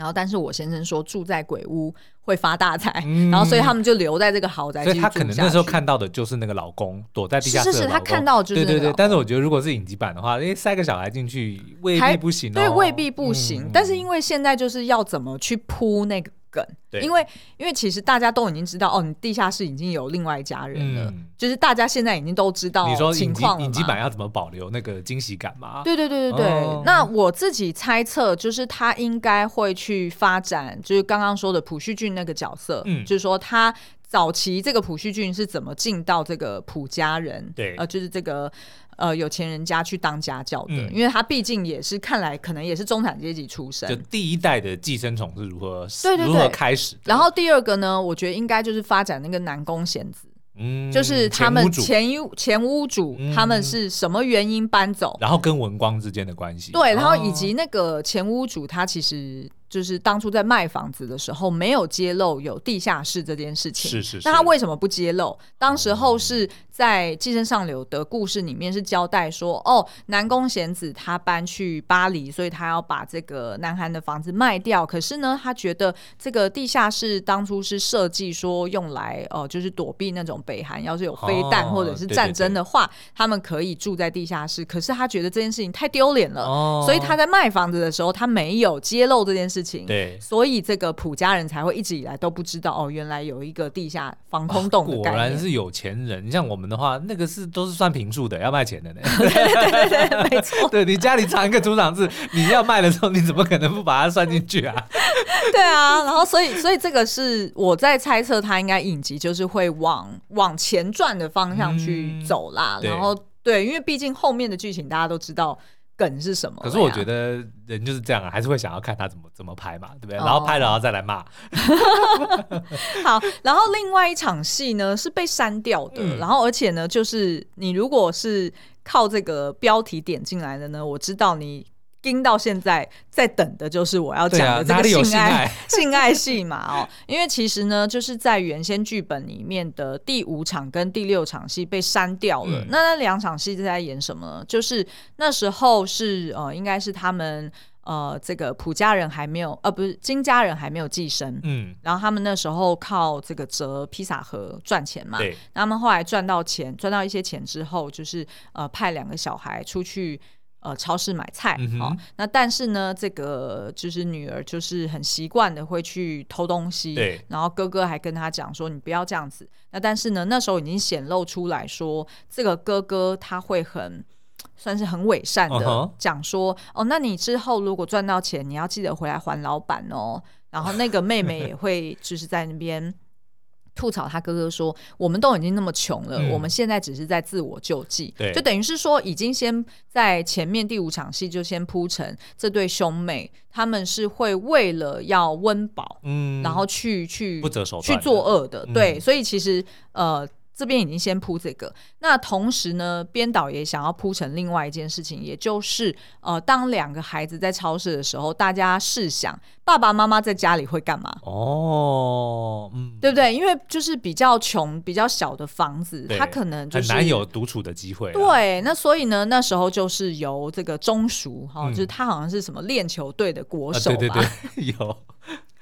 然后，但是我先生说住在鬼屋会发大财，嗯、然后所以他们就留在这个豪宅。所以他可能那时候看到的就是那个老公躲在地下室。是是，他看到就是对对对。但是我觉得如果是影集版的话，因为塞个小孩进去未必不行，哦，对，未必不行。嗯、但是因为现在就是要怎么去铺那个。梗，因为因为其实大家都已经知道哦，你地下室已经有另外一家人了，嗯、就是大家现在已经都知道。你说影集版要怎么保留那个惊喜感嘛？对对对对对。哦、那我自己猜测，就是他应该会去发展，就是刚刚说的朴叙俊那个角色，嗯，就是说他早期这个普旭俊是怎么进到这个普家人，对，呃，就是这个。呃，有钱人家去当家教的，嗯、因为他毕竟也是看来可能也是中产阶级出身。就第一代的寄生虫是如何对对对如何开始？然后第二个呢，我觉得应该就是发展那个南宫贤子，嗯，就是他们前屋前屋主他们是什么原因搬走，然后跟文光之间的关系。对，然后以及那个前屋主他其实。就是当初在卖房子的时候，没有揭露有地下室这件事情。是是是。那他为什么不揭露？当时候是在《寄生上流》的故事里面是交代说，哦，南宫贤子他搬去巴黎，所以他要把这个南韩的房子卖掉。可是呢，他觉得这个地下室当初是设计说用来哦、呃，就是躲避那种北韩要是有飞弹或者是战争的话，哦、对对对，他们可以住在地下室。可是他觉得这件事情太丢脸了，哦、所以他在卖房子的时候，他没有揭露这件事。事情对，所以这个普家人才会一直以来都不知道哦，原来有一个地下防空洞。果然是有钱人，像我们的话，那个是都是算平数的，要卖钱的呢。对对对对，没错。对，你家里藏一个储藏室，你要卖的时候，你怎么可能不把它算进去啊？对啊，然后所以所以这个是我在猜测，他应该影集就是会往往前传的方向去走啦。嗯、然后对，因为毕竟后面的剧情大家都知道。梗是什么？可是我觉得人就是这样啊，还是会想要看他怎么怎么拍嘛，对不对？然后拍了然后再来骂。好，然后另外一场戏呢是被删掉的，嗯、然后而且呢，就是你如果是靠这个标题点进来的呢，我知道你。盯到现在，在等的就是我要讲的这个性爱 性爱戏嘛哦，因为其实呢，就是在原先剧本里面的第五场跟第六场戏被删掉了。嗯、那那两场戏是在演什么呢？就是那时候是呃，应该是他们呃，这个普家人还没有呃，不是金家人还没有寄生，嗯，然后他们那时候靠这个折披萨盒赚钱嘛，他们后来赚到钱，赚到一些钱之后，就是呃，派两个小孩出去。呃，超市买菜，好、嗯哦，那但是呢，这个就是女儿就是很习惯的会去偷东西，对，然后哥哥还跟他讲说，你不要这样子。那但是呢，那时候已经显露出来说，这个哥哥他会很算是很伪善的讲说，uh huh、哦，那你之后如果赚到钱，你要记得回来还老板哦。然后那个妹妹也会就是在那边。吐槽他哥哥说：“我们都已经那么穷了，嗯、我们现在只是在自我救济，对。就等于是说，已经先在前面第五场戏就先铺成这对兄妹，他们是会为了要温饱，嗯，然后去去不择手段去作恶的，对，嗯、所以其实呃。”这边已经先铺这个，那同时呢，编导也想要铺成另外一件事情，也就是呃，当两个孩子在超市的时候，大家试想，爸爸妈妈在家里会干嘛？哦，嗯，对不对？因为就是比较穷、比较小的房子，他可能就是很难有独处的机会。对，那所以呢，那时候就是由这个中塾哈，嗯、就是他好像是什么练球队的国手对对对，有。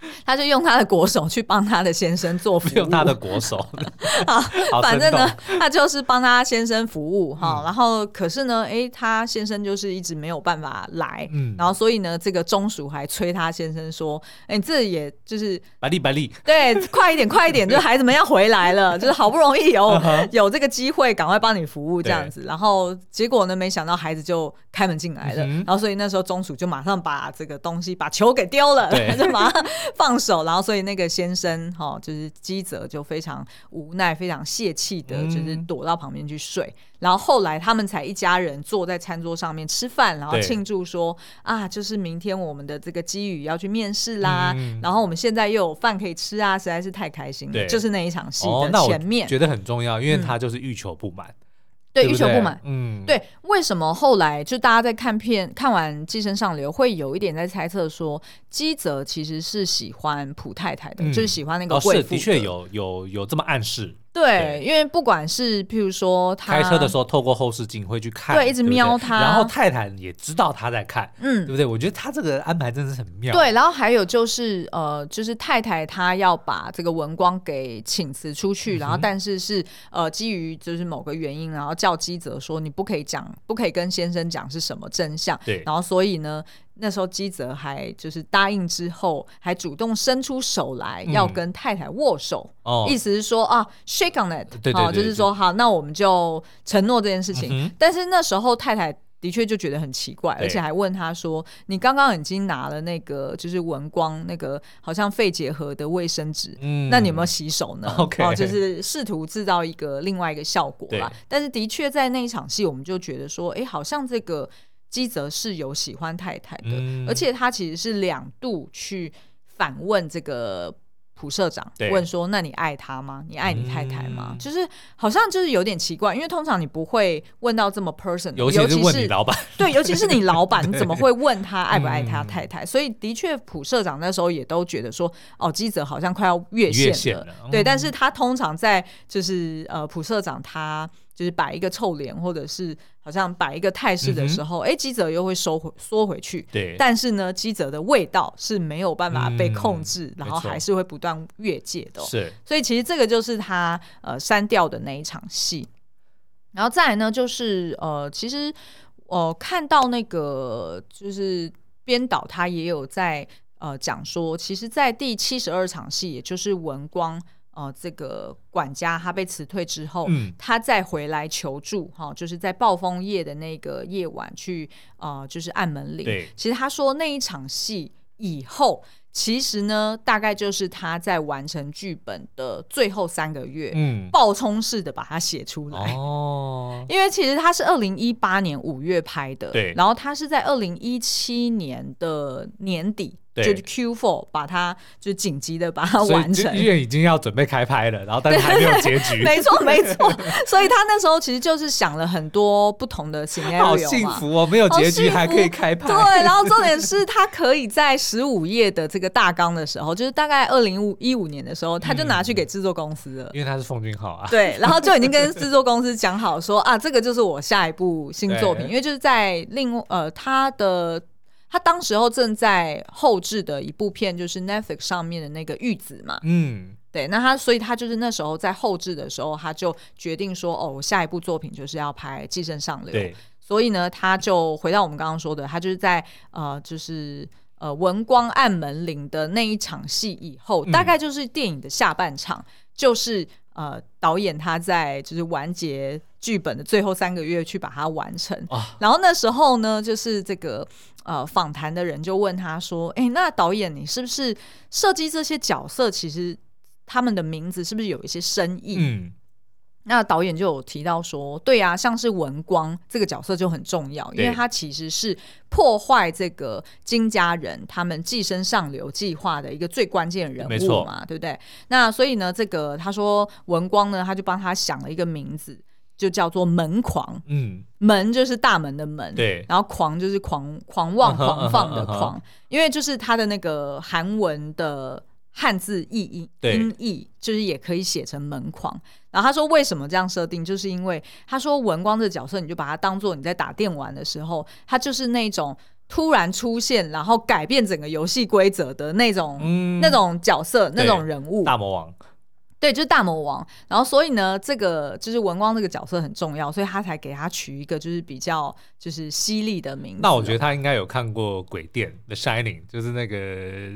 他就用他的国手去帮他的先生做服务，用他的国手，好，反正呢，他就是帮他先生服务哈。然后可是呢，哎，他先生就是一直没有办法来，嗯，然后所以呢，这个中暑还催他先生说，哎，这也就是百利百利，对，快一点，快一点，就孩子们要回来了，就是好不容易有有这个机会，赶快帮你服务这样子。然后结果呢，没想到孩子就开门进来了，然后所以那时候中暑就马上把这个东西把球给丢了，他就马上放。手，然后所以那个先生哈、哦，就是基泽就非常无奈、非常泄气的，就是躲到旁边去睡。嗯、然后后来他们才一家人坐在餐桌上面吃饭，然后庆祝说啊，就是明天我们的这个基宇要去面试啦，嗯、然后我们现在又有饭可以吃啊，实在是太开心了。就是那一场戏的前面，哦、觉得很重要，因为他就是欲求不满。嗯对，欲求不满。嗯，对，为什么后来就大家在看片看完《寄生上流》，会有一点在猜测说，基泽其实是喜欢普太太的，嗯、就是喜欢那个贵妇、的确有有有这么暗示。对，因为不管是譬如说他开车的时候，透过后视镜会去看，对，一直瞄他，然后太太也知道他在看，嗯，对不对？我觉得他这个安排真的是很妙。对，然后还有就是呃，就是太太她要把这个文光给请辞出去，然后但是是呃基于就是某个原因，然后叫基泽说你不可以讲，不可以跟先生讲是什么真相。对，然后所以呢。那时候基泽还就是答应之后，还主动伸出手来要跟太太握手，嗯哦、意思是说啊，shake on it，对对对对哦，就是说好，那我们就承诺这件事情。嗯、但是那时候太太的确就觉得很奇怪，而且还问他说：“你刚刚已经拿了那个就是文光那个好像肺结核的卫生纸，嗯、那你有没有洗手呢？”哦，就是试图制造一个另外一个效果啦。但是的确在那一场戏，我们就觉得说，哎，好像这个。基泽是有喜欢太太的，嗯、而且他其实是两度去反问这个朴社长，问说：“那你爱他吗？你爱你太太吗？”嗯、就是好像就是有点奇怪，因为通常你不会问到这么 personal，尤其是问你老板，对，尤其是你老板，你 怎么会问他爱不爱他太太？嗯、所以的确，朴社长那时候也都觉得说：“哦，基泽好像快要越线了。线了”对，嗯、但是他通常在就是呃，朴社长他。就是摆一个臭脸，或者是好像摆一个态势的时候，哎、基泽又会收回缩回去。对，但是呢，基泽的味道是没有办法被控制，嗯、然后还是会不断越界的、哦。是，所以其实这个就是他呃删掉的那一场戏。然后再来呢，就是呃，其实我、呃、看到那个就是编导他也有在呃讲说，其实，在第七十二场戏，也就是文光。呃，这个管家他被辞退之后，嗯、他再回来求助，哈、哦，就是在暴风夜的那个夜晚去，呃，就是按门铃。对其实他说那一场戏以后，其实呢，大概就是他在完成剧本的最后三个月，嗯，爆冲式的把它写出来。哦，因为其实他是二零一八年五月拍的，对，然后他是在二零一七年的年底。就是 Q4 把它就紧急的把它完成，医院已经要准备开拍了，然后 但是还没有结局。没错没错，所以他那时候其实就是想了很多不同的情节。好幸福哦，没有结局还可以开拍。对，然后重点是他可以在十五页的这个大纲的时候，就是大概二零一五年的时候，他就拿去给制作公司了，因为他是奉俊昊啊。对，然后就已经跟制作公司讲好说啊，这个就是我下一部新作品，因为就是在另呃他的。他当时候正在后置的一部片，就是 Netflix 上面的那个《玉子》嘛。嗯，对。那他，所以他就是那时候在后置的时候，他就决定说：“哦，我下一部作品就是要拍《寄生上流》。对”所以呢，他就回到我们刚刚说的，他就是在呃，就是呃，文光按门铃的那一场戏以后，嗯、大概就是电影的下半场，就是。呃，导演他在就是完结剧本的最后三个月去把它完成，哦、然后那时候呢，就是这个呃访谈的人就问他说：“哎，那导演你是不是设计这些角色，其实他们的名字是不是有一些深意？”嗯。那导演就有提到说，对啊，像是文光这个角色就很重要，因为他其实是破坏这个金家人他们寄生上流计划的一个最关键人物嘛，对不对？那所以呢，这个他说文光呢，他就帮他想了一个名字，就叫做门狂。嗯，门就是大门的门，对，然后狂就是狂狂妄 狂放的狂，因为就是他的那个韩文的。汉字意音音译就是也可以写成门狂，然后他说为什么这样设定，就是因为他说文光这个角色，你就把它当做你在打电玩的时候，他就是那种突然出现，然后改变整个游戏规则的那种、嗯、那种角色，那种人物，大魔王。对，就是大魔王。然后，所以呢，这个就是文光这个角色很重要，所以他才给他取一个就是比较就是犀利的名字。那我觉得他应该有看过《鬼店》The Shining，就是那个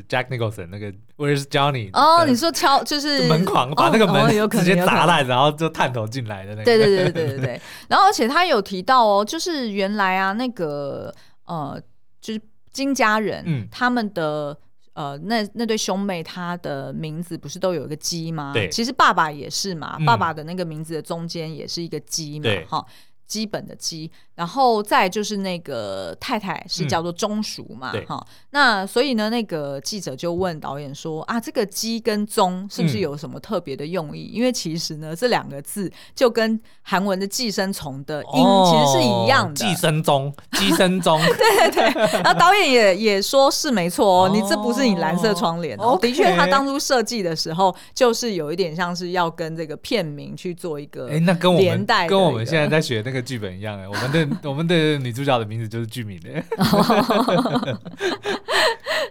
Jack Nicholson 那个 Where's Johnny？哦，你说敲就是门狂，把那个门直接砸烂，然后就探头进来的那个。对对对对对对。然后，而且他有提到哦，就是原来啊，那个呃，就是金家人，嗯，他们的。呃，那那对兄妹他的名字不是都有一个鸡吗？对，其实爸爸也是嘛，嗯、爸爸的那个名字的中间也是一个鸡嘛，哈。基本的基，然后再就是那个太太是叫做钟熟嘛，哈、嗯，那所以呢，那个记者就问导演说啊，这个鸡跟钟是不是有什么特别的用意？嗯、因为其实呢，这两个字就跟韩文的寄生虫的音其实是一样的，寄生虫，寄生虫，对对对。然后导演也也说是没错哦，你这不是你蓝色窗帘哦，的确，他当初设计的时候就是有一点像是要跟这个片名去做一个，哎，那跟我们跟我们现在在学那个。剧本一样哎，我们的我们的女主角的名字就是剧名的。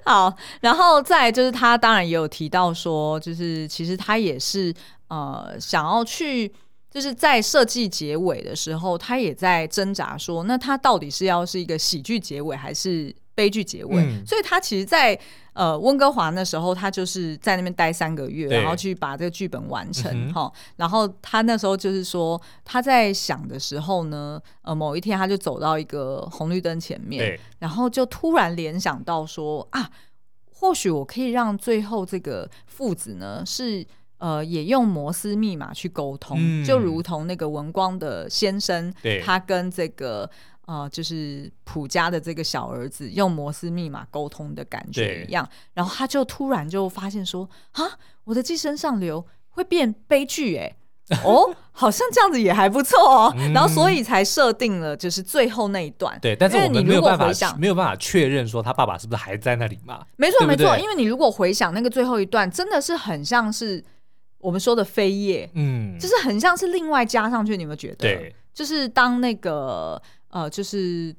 好，然后再就是他当然也有提到说，就是其实他也是呃想要去，就是在设计结尾的时候，他也在挣扎说，那他到底是要是一个喜剧结尾还是悲剧结尾？嗯、所以他其实，在呃，温哥华那时候，他就是在那边待三个月，然后去把这个剧本完成哈、嗯。然后他那时候就是说，他在想的时候呢，呃，某一天他就走到一个红绿灯前面，然后就突然联想到说啊，或许我可以让最后这个父子呢是呃，也用摩斯密码去沟通、嗯，就如同那个文光的先生，他跟这个。啊、呃，就是普家的这个小儿子用摩斯密码沟通的感觉一样，然后他就突然就发现说：“啊，我的寄生上流会变悲剧哎，哦，好像这样子也还不错哦。嗯”然后所以才设定了就是最后那一段。对，但是我们没有办法想，没有办法确认说他爸爸是不是还在那里嘛？没错没错，因为你如果回想那个最后一段，真的是很像是我们说的飞页，嗯，就是很像是另外加上去。你有没有觉得？对，就是当那个。呃，就是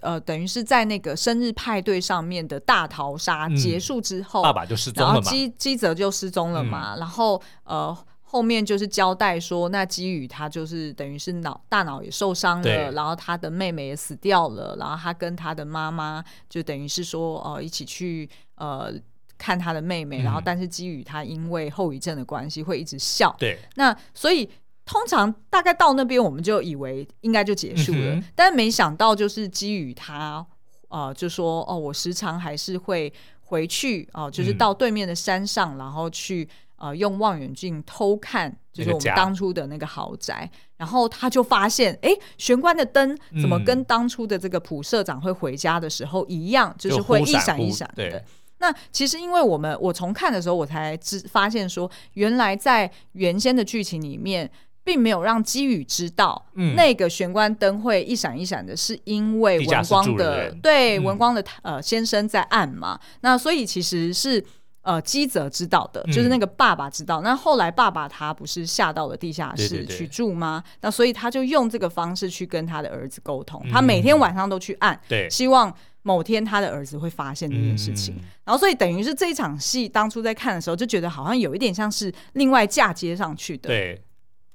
呃，等于是在那个生日派对上面的大逃杀结束之后，嗯、爸爸就失踪了嘛，然后基基泽就失踪了嘛，嗯、然后呃，后面就是交代说，那基宇他就是等于是脑大脑也受伤了，然后他的妹妹也死掉了，然后他跟他的妈妈就等于是说呃一起去呃看他的妹妹，嗯、然后但是基宇他因为后遗症的关系会一直笑，对，那所以。通常大概到那边，我们就以为应该就结束了，嗯、但没想到就是基于他，呃，就说哦，我时常还是会回去哦、呃，就是到对面的山上，嗯、然后去呃用望远镜偷看，就是我们当初的那个豪宅，然后他就发现，哎，玄关的灯怎么跟当初的这个普社长会回家的时候一样，就是会一闪一闪的。那其实因为我们我从看的时候，我才知发现说，原来在原先的剧情里面。并没有让基宇知道，嗯，那个玄关灯会一闪一闪的，是因为文光的对、嗯、文光的呃先生在按嘛。那所以其实是呃基泽知道的，就是那个爸爸知道。嗯、那后来爸爸他不是下到了地下室去住吗？对对对，那所以他就用这个方式去跟他的儿子沟通。他每天晚上都去按，对、嗯，希望某天他的儿子会发现这件事情。嗯、然后所以等于是这一场戏当初在看的时候，就觉得好像有一点像是另外嫁接上去的，对。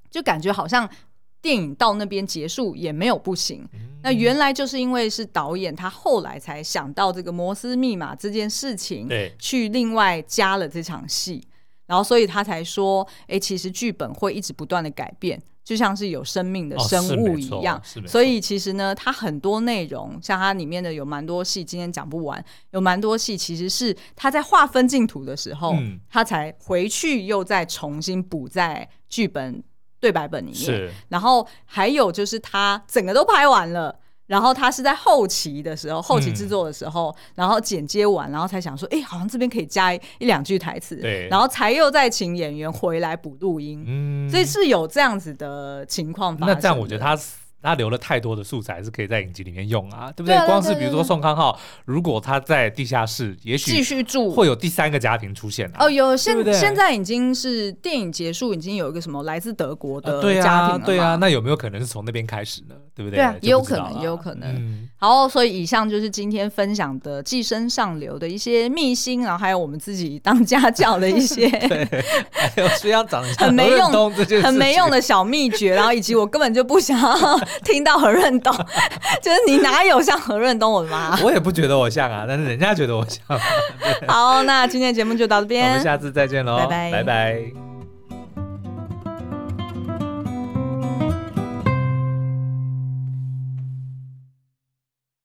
就感觉好像电影到那边结束也没有不行。那原来就是因为是导演他后来才想到这个摩斯密码这件事情，对，去另外加了这场戏，然后所以他才说，哎，其实剧本会一直不断的改变，就像是有生命的生物一样。所以其实呢，它很多内容，像它里面的有蛮多戏，今天讲不完，有蛮多戏其实是他在划分镜图的时候，他才回去又再重新补在剧本。对白本里面是，然后还有就是他整个都拍完了，然后他是在后期的时候，后期制作的时候，嗯、然后剪接完，然后才想说，哎，好像这边可以加一两句台词，对，然后才又再请演员回来补录音，嗯，所以是有这样子的情况发生。那这样我觉得他。他留了太多的素材是可以在影集里面用啊，对不对？光是比如说宋康昊，如果他在地下室，也许继续住，会有第三个家庭出现啊。哦，有现现在已经是电影结束，已经有一个什么来自德国的家庭了、呃、对啊，对啊，那有没有可能是从那边开始呢？对不对？对啊，也有可能，也有可能。嗯、好，所以以上就是今天分享的《寄生上流》的一些秘辛，然后还有我们自己当家教的一些，对，还有需要长 很没用、很没用的小秘诀，然后以及我根本就不想要。听到何润东，就是你哪有像何润东？我的妈！我也不觉得我像啊，但是人家觉得我像。好，那今天的节目就到这边，我们下次再见喽，拜拜，拜拜。